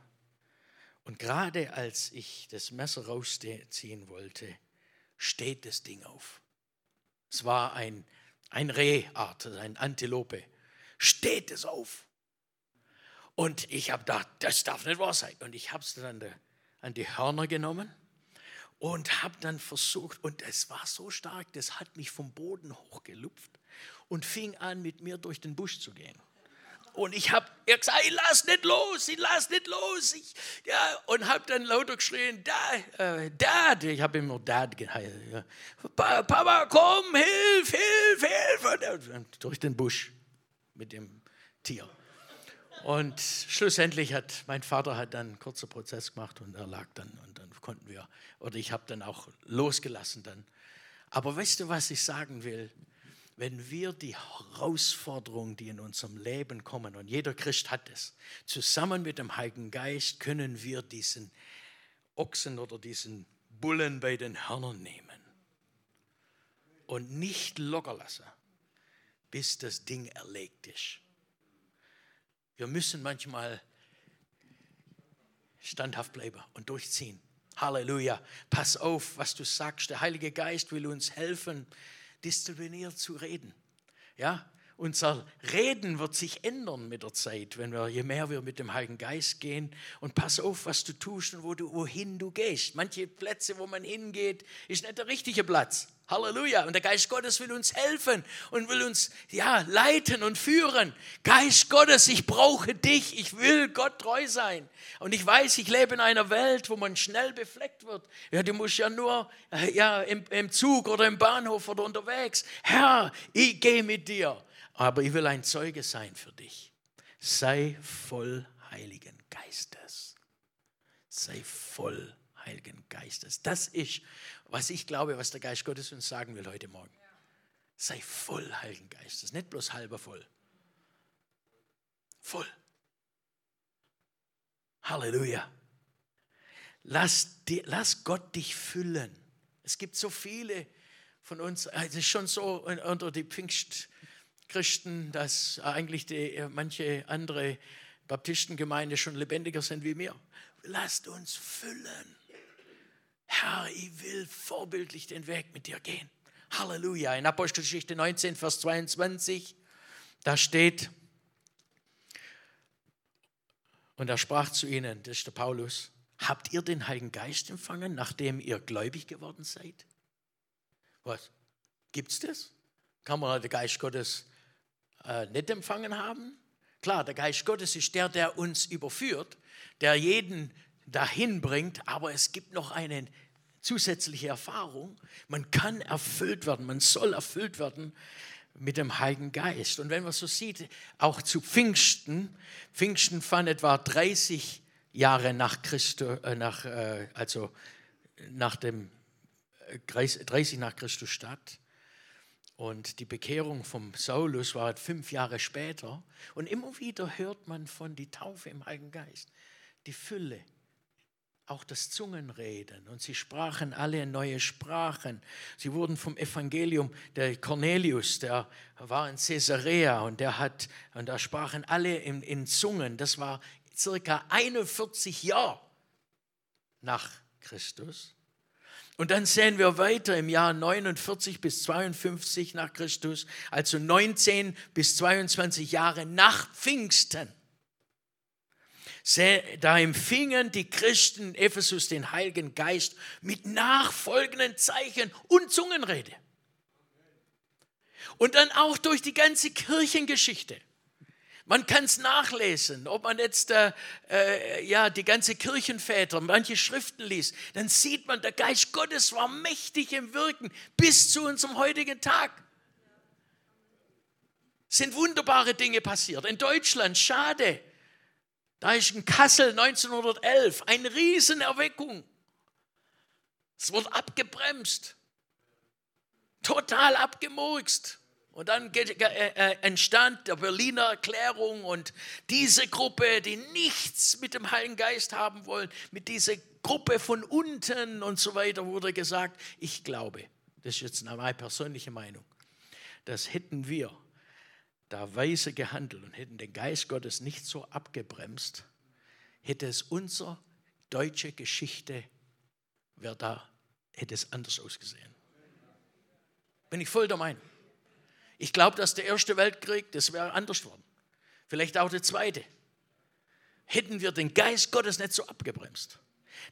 Und gerade als ich das Messer rausziehen wollte, steht das Ding auf. Es war ein, ein Rehart, ein Antilope. Steht es auf. Und ich habe gedacht, das darf nicht wahr sein. Und ich habe es dann an die Hörner genommen und habe dann versucht, und es war so stark, das hat mich vom Boden hochgelupft und fing an, mit mir durch den Busch zu gehen. Und ich habe gesagt, ich lass nicht los, ich lass nicht los. Ich, ja, und habe dann lauter geschrien, Dad, äh, Dad. Ich habe immer Dad geheilt. Ja. Papa, komm, hilf, hilf, hilf. Und durch den Busch mit dem Tier. Und schlussendlich hat mein Vater hat dann einen kurzen Prozess gemacht und er lag dann und dann konnten wir, oder ich habe dann auch losgelassen dann. Aber weißt du, was ich sagen will? wenn wir die Herausforderungen, die in unserem Leben kommen, und jeder Christ hat es, zusammen mit dem Heiligen Geist können wir diesen Ochsen oder diesen Bullen bei den Hörnern nehmen und nicht locker lassen, bis das Ding erlegt ist. Wir müssen manchmal standhaft bleiben und durchziehen. Halleluja. Pass auf, was du sagst. Der Heilige Geist will uns helfen, diszipliniert zu reden. Ja, unser Reden wird sich ändern mit der Zeit, wenn wir, je mehr wir mit dem Heiligen Geist gehen. Und pass auf, was du tust und wo du, wohin du gehst. Manche Plätze, wo man hingeht, ist nicht der richtige Platz. Halleluja. Und der Geist Gottes will uns helfen und will uns ja, leiten und führen. Geist Gottes, ich brauche dich. Ich will Gott treu sein. Und ich weiß, ich lebe in einer Welt, wo man schnell befleckt wird. Ja, du musst ja nur äh, ja, im, im Zug oder im Bahnhof oder unterwegs. Herr, ich gehe mit dir. Aber ich will ein Zeuge sein für dich. Sei voll Heiligen Geistes. Sei voll Heiligen Geistes. Das ist was ich glaube, was der Geist Gottes uns sagen will heute Morgen. Sei voll Heiligen Geistes, nicht bloß halber voll. Voll. Halleluja. Lass, die, lass Gott dich füllen. Es gibt so viele von uns, es ist schon so unter die Pfingstchristen, dass eigentlich die, äh, manche andere Baptistengemeinde schon lebendiger sind wie wir. Lasst uns füllen. Herr, ich will vorbildlich den Weg mit dir gehen. Halleluja. In Apostelgeschichte 19, Vers 22, da steht, und er sprach zu ihnen, das ist der Paulus, habt ihr den Heiligen Geist empfangen, nachdem ihr gläubig geworden seid? Was? Gibt es das? Kann man den Geist Gottes äh, nicht empfangen haben? Klar, der Geist Gottes ist der, der uns überführt, der jeden dahin bringt, aber es gibt noch eine zusätzliche Erfahrung. Man kann erfüllt werden, man soll erfüllt werden mit dem Heiligen Geist. Und wenn man so sieht, auch zu Pfingsten, Pfingsten fand etwa 30 Jahre nach Christus, äh, nach, äh, also nach dem 30 äh, nach Christus statt. Und die Bekehrung vom Saulus war fünf Jahre später. Und immer wieder hört man von die Taufe im Heiligen Geist, die Fülle, auch das Zungenreden und sie sprachen alle neue Sprachen. Sie wurden vom Evangelium, der Cornelius, der war in Caesarea und der hat, und da sprachen alle in, in Zungen. Das war circa 41 Jahre nach Christus. Und dann sehen wir weiter im Jahr 49 bis 52 nach Christus, also 19 bis 22 Jahre nach Pfingsten da empfingen die Christen in Ephesus den Heiligen Geist mit nachfolgenden Zeichen und Zungenrede. Und dann auch durch die ganze Kirchengeschichte. Man kann es nachlesen, ob man jetzt äh, äh, ja, die ganze Kirchenväter, manche Schriften liest, dann sieht man, der Geist Gottes war mächtig im Wirken bis zu unserem heutigen Tag. Sind wunderbare Dinge passiert. In Deutschland, schade, da ist in Kassel 1911 eine Riesenerweckung. Es wurde abgebremst. total abgemurkst. Und dann äh, äh, entstand der Berliner Erklärung und diese Gruppe, die nichts mit dem Heiligen Geist haben wollen, mit dieser Gruppe von unten und so weiter, wurde gesagt, ich glaube, das ist jetzt meine persönliche Meinung, dass hätten wir da weise gehandelt und hätten den Geist Gottes nicht so abgebremst, hätte es unsere deutsche Geschichte, wäre da, hätte es anders ausgesehen. Bin ich voll der Meinung. Ich glaube, dass der Erste Weltkrieg, das wäre anders geworden. Vielleicht auch der Zweite. Hätten wir den Geist Gottes nicht so abgebremst.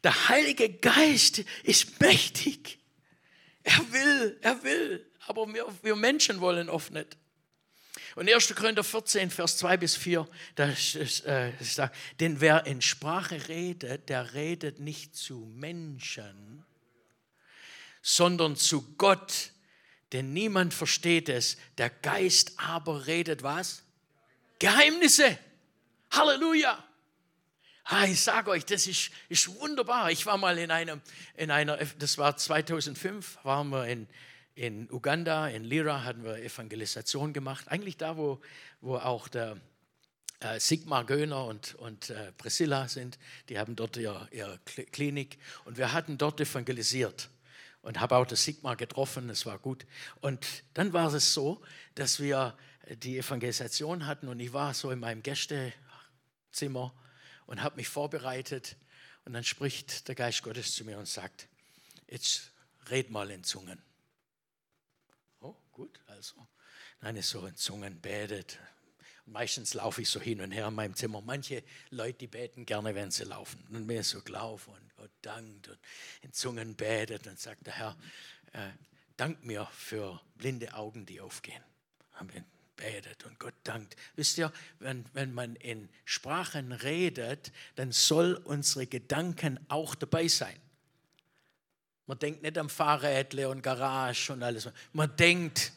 Der Heilige Geist ist mächtig. Er will, er will, aber wir, wir Menschen wollen oft nicht. Und 1. Korinther 14, Vers 2 bis 4, da äh, sagt, denn wer in Sprache redet, der redet nicht zu Menschen, sondern zu Gott, denn niemand versteht es. Der Geist aber redet was? Geheimnisse. Halleluja. Ich sage euch, das ist, ist wunderbar. Ich war mal in einem, in einer, das war 2005, waren wir in, in Uganda, in Lira, hatten wir Evangelisation gemacht. Eigentlich da, wo, wo auch der äh, Sigmar Göner und, und äh, Priscilla sind. Die haben dort ihre, ihre Klinik und wir hatten dort evangelisiert und habe auch das Sigma getroffen, es war gut. Und dann war es so, dass wir die Evangelisation hatten und ich war so in meinem Gästezimmer und habe mich vorbereitet und dann spricht der Geist Gottes zu mir und sagt, jetzt red mal in Zungen. Oh, gut, also. Nein, es so in Zungen betet, Meistens laufe ich so hin und her in meinem Zimmer. Manche Leute, die beten gerne, wenn sie laufen. Und mir so gelaufen Gott dankt und in Zungen betet und sagt der Herr, äh, dank mir für blinde Augen, die aufgehen. Amen betet und Gott dankt. Wisst ihr, wenn, wenn man in Sprachen redet, dann soll unsere Gedanken auch dabei sein. Man denkt nicht am Fahrrädle und Garage und alles. Man denkt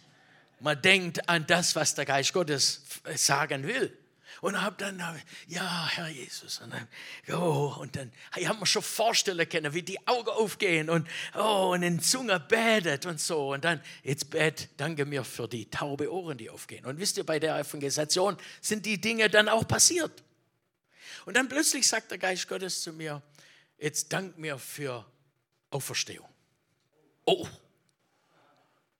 man denkt an das, was der Geist Gottes sagen will. Und hab dann, ja, Herr Jesus, und dann, oh, und dann ich habe mir schon vorstellen können, wie die Augen aufgehen und, oh, und in Zunge betet und so. Und dann, jetzt bet, danke mir für die taube Ohren, die aufgehen. Und wisst ihr, bei der Evangelisation sind die Dinge dann auch passiert. Und dann plötzlich sagt der Geist Gottes zu mir, jetzt dank mir für Auferstehung. Oh,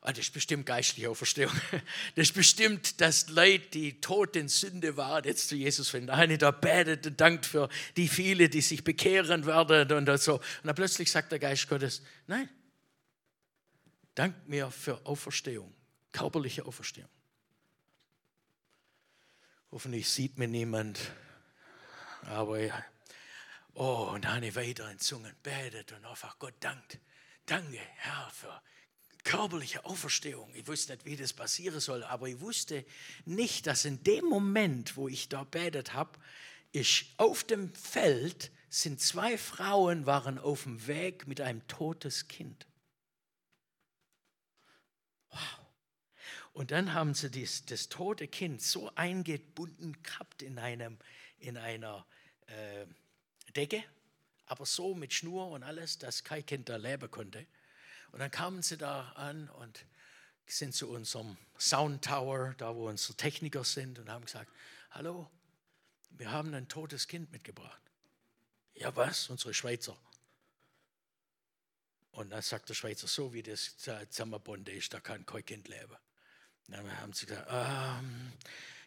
Ah, das ist bestimmt geistliche Auferstehung. Das ist bestimmt das Leid, die tot in Sünde war, jetzt zu Jesus finden. Eine da betet und dankt für die viele, die sich bekehren werden und so. Und dann plötzlich sagt der Geist Gottes, nein, dank mir für Auferstehung, körperliche Auferstehung. Hoffentlich sieht mir niemand, aber ja. Oh, und eine weiter in Zungen betet und einfach Gott dankt. Danke, Herr, für körperliche Auferstehung. Ich wusste nicht, wie das passieren soll, aber ich wusste nicht, dass in dem Moment, wo ich da betet habe, ich auf dem Feld sind zwei Frauen waren auf dem Weg mit einem totes Kind. Wow. Und dann haben sie dies, das tote Kind so eingebunden gehabt in, einem, in einer äh, Decke, aber so mit Schnur und alles, dass kein Kind da leben konnte. Und dann kamen sie da an und sind zu unserem Sound Tower, da wo unsere Techniker sind, und haben gesagt: Hallo, wir haben ein totes Kind mitgebracht. Ja, was? Unsere Schweizer. Und dann sagt der Schweizer, so wie das zusammengebunden ist, da kann kein Kind leben. dann haben sie gesagt, ähm,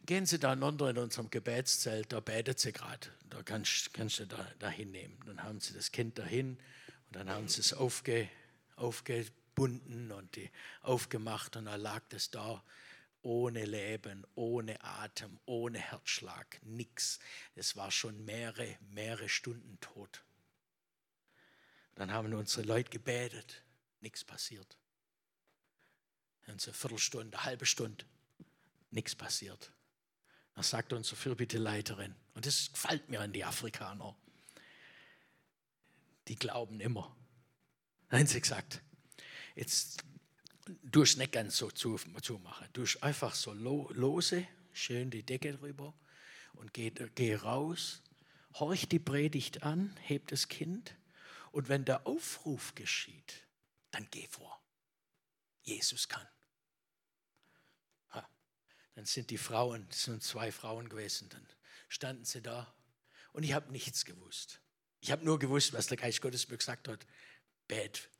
gehen Sie da runter in unserem Gebetszelt, da betet sie gerade, da kannst, kannst du da, da hinnehmen. Dann haben sie das Kind dahin und dann haben sie es aufge, aufgebunden und die aufgemacht und dann lag das da ohne Leben, ohne Atem, ohne Herzschlag, nichts. Es war schon mehrere, mehrere Stunden tot. Dann haben unsere Leute gebetet, nichts passiert. Dann eine Viertelstunde, eine halbe Stunde, nichts passiert. Dann sagt unsere Fürbitteleiterin, und das gefällt mir an die Afrikaner, die glauben immer. Nein, sie gesagt, jetzt durch nicht ganz so zumachen, zu durch einfach so lose, schön die Decke drüber und geh, geh raus, horch die Predigt an, heb das Kind und wenn der Aufruf geschieht, dann geh vor. Jesus kann. Dann sind die Frauen, es sind zwei Frauen gewesen, dann standen sie da und ich habe nichts gewusst. Ich habe nur gewusst, was der Geist Gottes mir gesagt hat. Bet.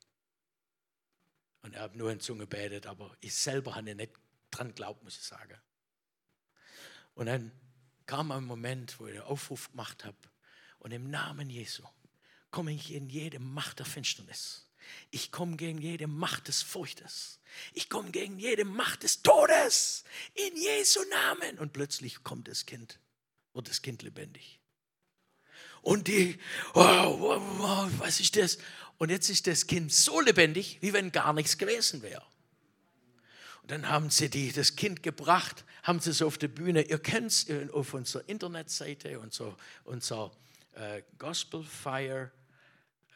Und er hat nur in Zunge betet, aber ich selber habe nicht dran geglaubt, muss ich sagen. Und dann kam ein Moment, wo ich den Aufruf gemacht habe und im Namen Jesu komme ich in jede Macht der Finsternis. Ich komme gegen jede Macht des Furchtes. Ich komme gegen jede Macht des Todes. In Jesu Namen. Und plötzlich kommt das Kind, wird das Kind lebendig. Und die, wow, wow, wow, was ist das? Und jetzt ist das Kind so lebendig, wie wenn gar nichts gewesen wäre. Und dann haben sie die, das Kind gebracht, haben sie es auf der Bühne. Ihr kennt es auf unserer Internetseite, unser, unser äh, Gospel Fire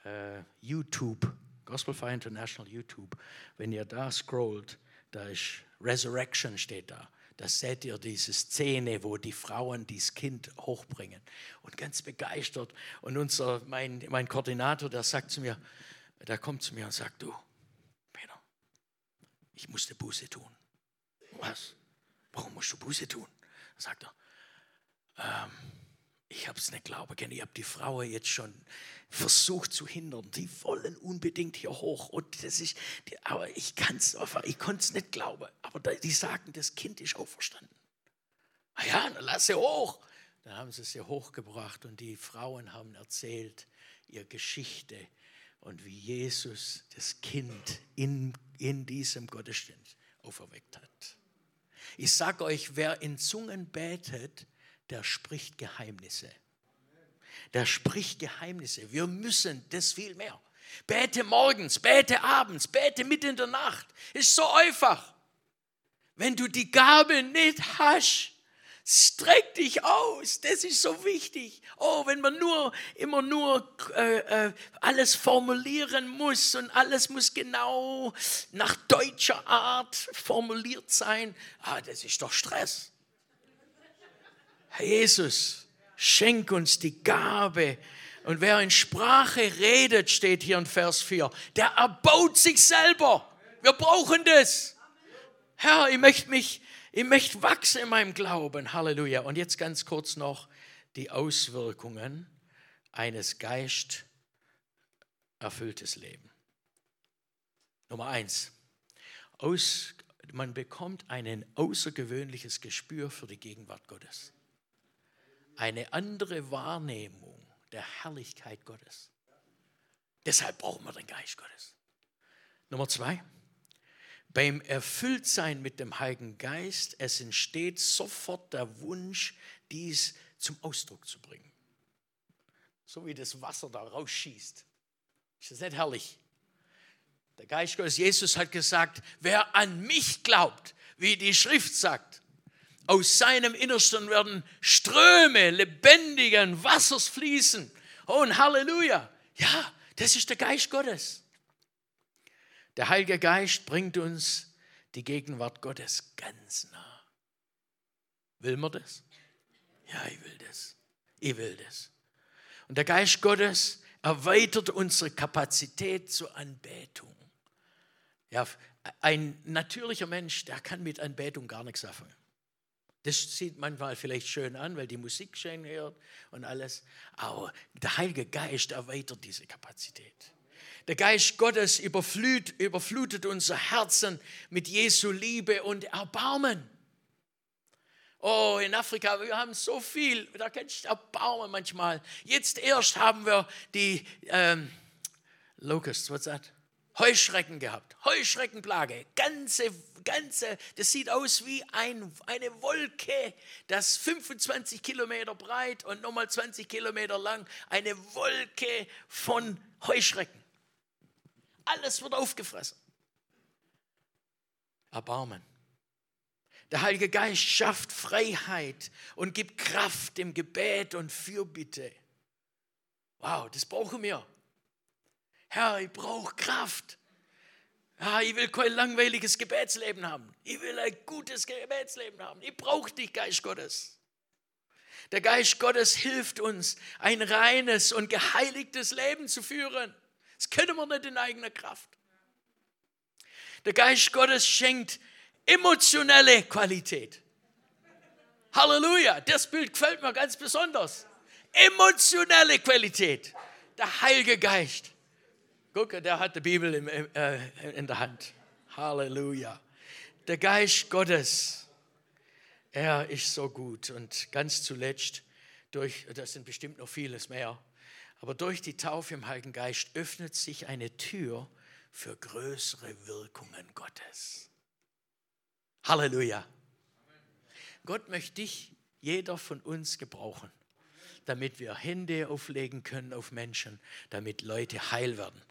äh, YouTube, Gospel Fire International YouTube. Wenn ihr da scrollt, da ist Resurrection steht da. Da seht ihr diese Szene, wo die Frauen dieses Kind hochbringen und ganz begeistert. Und unser, mein, mein Koordinator, der sagt zu mir, der kommt zu mir und sagt, du, Peter, ich musste Buße tun. Was? Warum musst du Buße tun? Dann sagt er, ähm, ich habe es nicht glauben können. Ich habe die Frau jetzt schon versucht zu hindern. Die wollen unbedingt hier hoch. Und das ist, aber ich kann es ich konnte es nicht glauben. Aber die sagen, das Kind ist auferstanden. Na ja, dann lass sie hoch. Dann haben sie sie hochgebracht und die Frauen haben erzählt ihre Geschichte und wie Jesus das Kind in, in diesem Gottesdienst auferweckt hat. Ich sage euch, wer in Zungen betet, der spricht Geheimnisse. Der spricht Geheimnisse. Wir müssen das viel mehr. Bete morgens, bete abends, bete mitten in der Nacht. Ist so einfach. Wenn du die Gabe nicht hast, streck dich aus. Das ist so wichtig. Oh, wenn man nur immer nur äh, äh, alles formulieren muss und alles muss genau nach deutscher Art formuliert sein, ah, das ist doch Stress. Herr Jesus, schenk uns die Gabe. Und wer in Sprache redet, steht hier in Vers 4, der erbaut sich selber. Wir brauchen das. Herr, ich möchte mich, ich möchte wachsen in meinem Glauben. Halleluja. Und jetzt ganz kurz noch die Auswirkungen eines Geist erfülltes Leben. Nummer eins. Aus, man bekommt ein außergewöhnliches Gespür für die Gegenwart Gottes eine andere Wahrnehmung der Herrlichkeit Gottes. Deshalb brauchen wir den Geist Gottes. Nummer zwei, beim Erfülltsein mit dem Heiligen Geist, es entsteht sofort der Wunsch, dies zum Ausdruck zu bringen. So wie das Wasser da rausschießt. Ist das nicht herrlich? Der Geist Gottes, Jesus hat gesagt, wer an mich glaubt, wie die Schrift sagt, aus seinem Innersten werden Ströme lebendigen Wassers fließen. Oh, und Halleluja. Ja, das ist der Geist Gottes. Der Heilige Geist bringt uns die Gegenwart Gottes ganz nah. Will man das? Ja, ich will das. Ich will das. Und der Geist Gottes erweitert unsere Kapazität zur Anbetung. Ja, ein natürlicher Mensch, der kann mit Anbetung gar nichts anfangen. Das sieht manchmal vielleicht schön an, weil die Musik schön hört und alles. Aber der Heilige Geist erweitert diese Kapazität. Der Geist Gottes überflut, überflutet unser Herzen mit Jesu Liebe und Erbarmen. Oh, in Afrika, wir haben so viel, da kannst du Erbarmen manchmal. Jetzt erst haben wir die ähm, Locusts, was das? Heuschrecken gehabt, Heuschreckenplage, ganze, ganze, das sieht aus wie ein, eine Wolke, das 25 Kilometer breit und nochmal 20 Kilometer lang, eine Wolke von Heuschrecken. Alles wird aufgefressen. Erbarmen. Der Heilige Geist schafft Freiheit und gibt Kraft im Gebet und Fürbitte. Wow, das brauchen wir. Herr, ich brauche Kraft. Ja, ich will kein langweiliges Gebetsleben haben. Ich will ein gutes Gebetsleben haben. Ich brauche dich, Geist Gottes. Der Geist Gottes hilft uns, ein reines und geheiligtes Leben zu führen. Das können wir nicht in eigener Kraft. Der Geist Gottes schenkt emotionelle Qualität. Halleluja, das Bild gefällt mir ganz besonders. Emotionelle Qualität. Der Heilige Geist. Gucke, der hat die Bibel im, äh, in der Hand. Halleluja. Der Geist Gottes, er ist so gut. Und ganz zuletzt, durch, das sind bestimmt noch vieles mehr, aber durch die Taufe im Heiligen Geist öffnet sich eine Tür für größere Wirkungen Gottes. Halleluja. Gott möchte dich, jeder von uns gebrauchen, damit wir Hände auflegen können auf Menschen, damit Leute heil werden,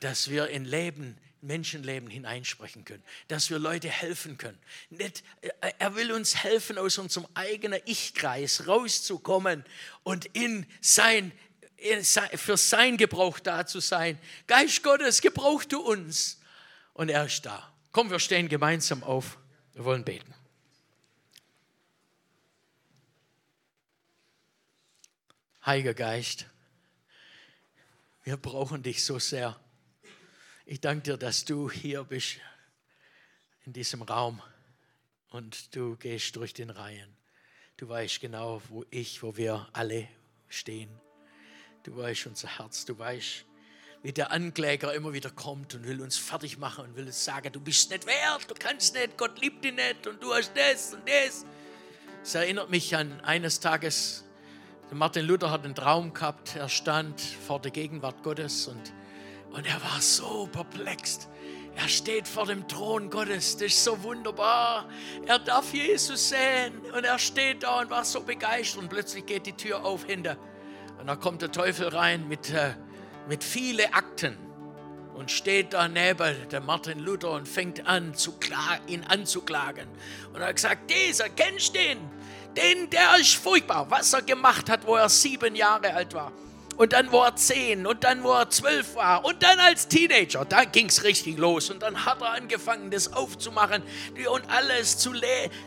dass wir in Leben, Menschenleben hineinsprechen können, dass wir Leute helfen können. Nicht, äh, er will uns helfen, aus unserem eigenen Ich-Kreis rauszukommen und in sein, für sein Gebrauch da zu sein. Geist Gottes, gebrauch du uns. Und er ist da. Komm, wir stehen gemeinsam auf. Wir wollen beten. Heiliger Geist, wir brauchen dich so sehr. Ich danke dir, dass du hier bist in diesem Raum und du gehst durch den Reihen. Du weißt genau, wo ich, wo wir alle stehen. Du weißt unser Herz, du weißt, wie der Ankläger immer wieder kommt und will uns fertig machen und will uns sagen, du bist nicht wert, du kannst nicht, Gott liebt dich nicht und du hast das und das. Es erinnert mich an eines Tages, Martin Luther hat einen Traum gehabt, er stand vor der Gegenwart Gottes und, und er war so perplex. Er steht vor dem Thron Gottes, das ist so wunderbar. Er darf Jesus sehen und er steht da und war so begeistert und plötzlich geht die Tür auf hinter und da kommt der Teufel rein mit, äh, mit vielen Akten und steht da neben der Martin Luther und fängt an, zu ihn anzuklagen. Und er hat gesagt, dieser, kennst du den? Den, der ist furchtbar, was er gemacht hat, wo er sieben Jahre alt war. Und dann, wo er zehn und dann, wo er zwölf war und dann als Teenager, da ging es richtig los. Und dann hat er angefangen, das aufzumachen und alles zu,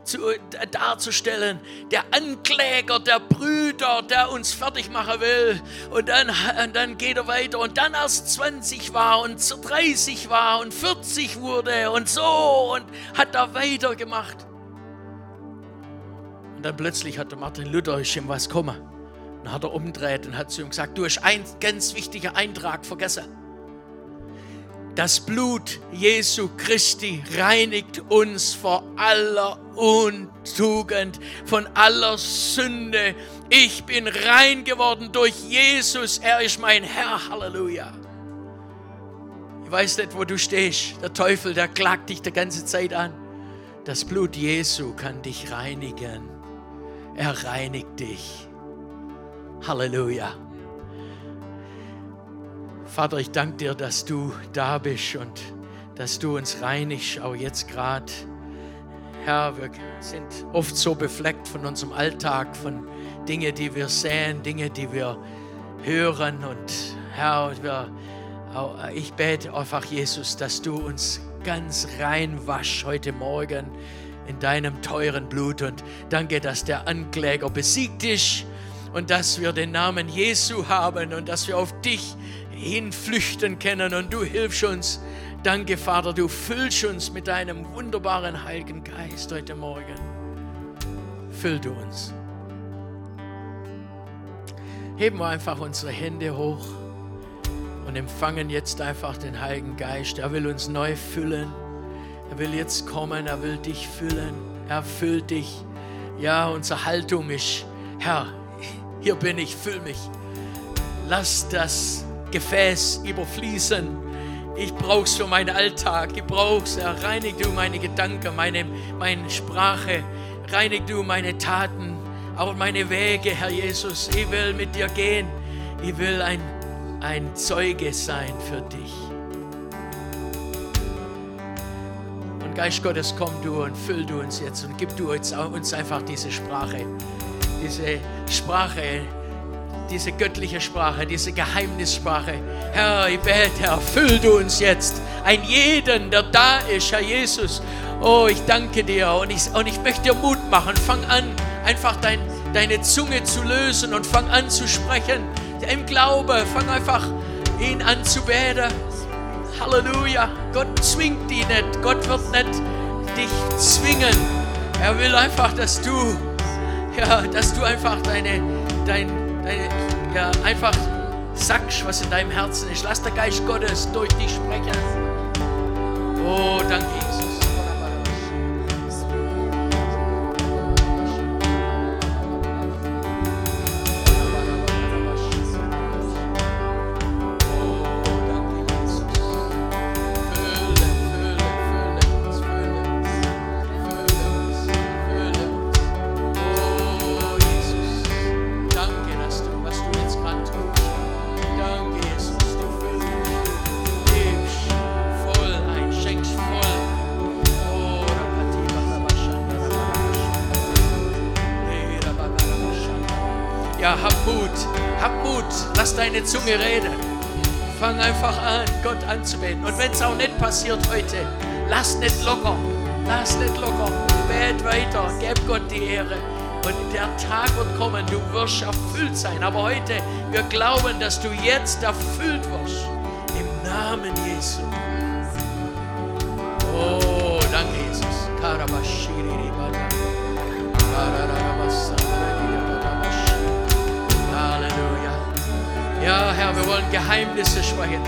zu darzustellen. Der Ankläger, der Brüder, der uns fertig machen will. Und dann, und dann geht er weiter. Und dann erst 20 war und 30 war und 40 wurde und so und hat da weitergemacht. Dann plötzlich hat der Martin Luther ist ihm was gekommen. Dann hat er umgedreht und hat zu ihm gesagt, du hast ein ganz wichtiger Eintrag vergessen. Das Blut Jesu Christi reinigt uns vor aller Untugend, von aller Sünde. Ich bin rein geworden durch Jesus. Er ist mein Herr. Halleluja. Ich weiß nicht, wo du stehst. Der Teufel, der klagt dich die ganze Zeit an. Das Blut Jesu kann dich reinigen. Er reinigt dich. Halleluja. Vater, ich danke dir, dass du da bist und dass du uns reinigst, auch jetzt gerade. Herr, wir sind oft so befleckt von unserem Alltag, von Dingen, die wir sehen, Dinge, die wir hören. Und Herr, wir, ich bete einfach, Jesus, dass du uns ganz rein wasch heute Morgen in deinem teuren Blut. Und danke, dass der Ankläger besiegt ist und dass wir den Namen Jesu haben und dass wir auf dich hinflüchten können und du hilfst uns. Danke, Vater, du füllst uns mit deinem wunderbaren Heiligen Geist heute Morgen. Füll du uns. Heben wir einfach unsere Hände hoch und empfangen jetzt einfach den Heiligen Geist. Er will uns neu füllen. Er will jetzt kommen, er will dich füllen. Er füllt dich. Ja, unsere Haltung ist, Herr, hier bin ich, füll mich. Lass das Gefäß überfließen. Ich brauch's für meinen Alltag. Ich brauch's. Herr, reinig du meine Gedanken, meine, meine Sprache. Reinig du meine Taten, auch meine Wege, Herr Jesus. Ich will mit dir gehen. Ich will ein, ein Zeuge sein für dich. Geist Gottes, komm du und füll du uns jetzt und gib du uns, uns einfach diese Sprache, diese Sprache, diese göttliche Sprache, diese Geheimnissprache. Herr, ich bete, Herr, füll du uns jetzt, ein jeden, der da ist, Herr Jesus. Oh, ich danke dir und ich, und ich möchte dir Mut machen. Fang an, einfach dein, deine Zunge zu lösen und fang an zu sprechen. Im Glaube, fang einfach ihn an zu beten. Halleluja. Gott zwingt die nicht. Gott wird nicht dich zwingen. Er will einfach, dass du, ja, dass du einfach deine, dein, deine, ja, einfach sagst, was in deinem Herzen ist. Lass der Geist Gottes durch dich sprechen. Oh, danke Jesus. Deine Zunge reden. Fang einfach an, Gott anzubeten. Und wenn es auch nicht passiert heute, lass nicht locker. Lass nicht locker. Bet weiter. Gib Gott die Ehre. Und der Tag wird kommen, du wirst erfüllt sein. Aber heute, wir glauben, dass du jetzt erfüllt wirst. Im Namen Jesu. Oh, danke, Jesus. Karabashiri Ja, Herr, wir wollen Geheimnisse sprechen.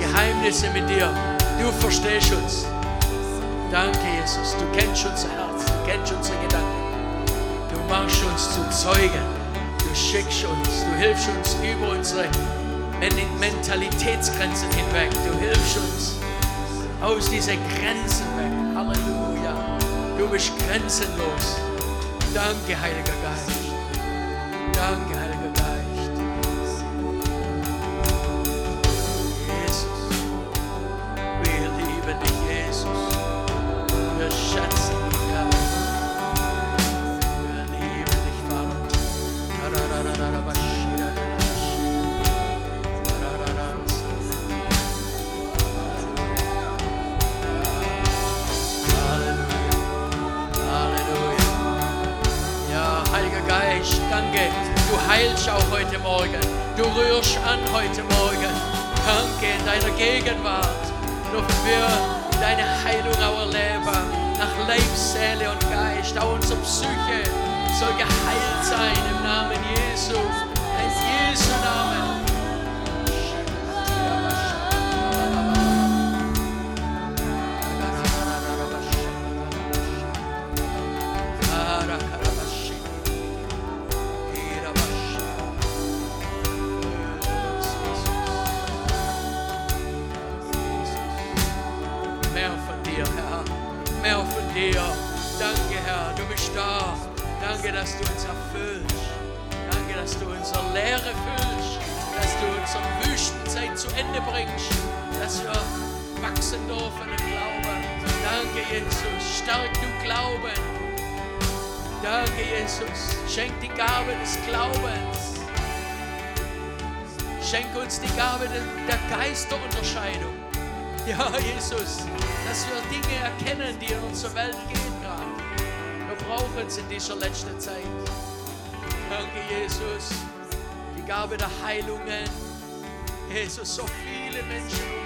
Geheimnisse mit dir. Du verstehst uns. Danke, Jesus. Du kennst unser Herz. Du kennst unsere Gedanken. Du machst uns zu Zeugen. Du schickst uns. Du hilfst uns über unsere Mentalitätsgrenzen hinweg. Du hilfst uns aus diesen Grenzen weg. Halleluja. Du bist grenzenlos. Danke, Heiliger Geist. Soll geheilt sein im Namen Jesu. Gabe der Heilungen. Jesus, so viele Menschen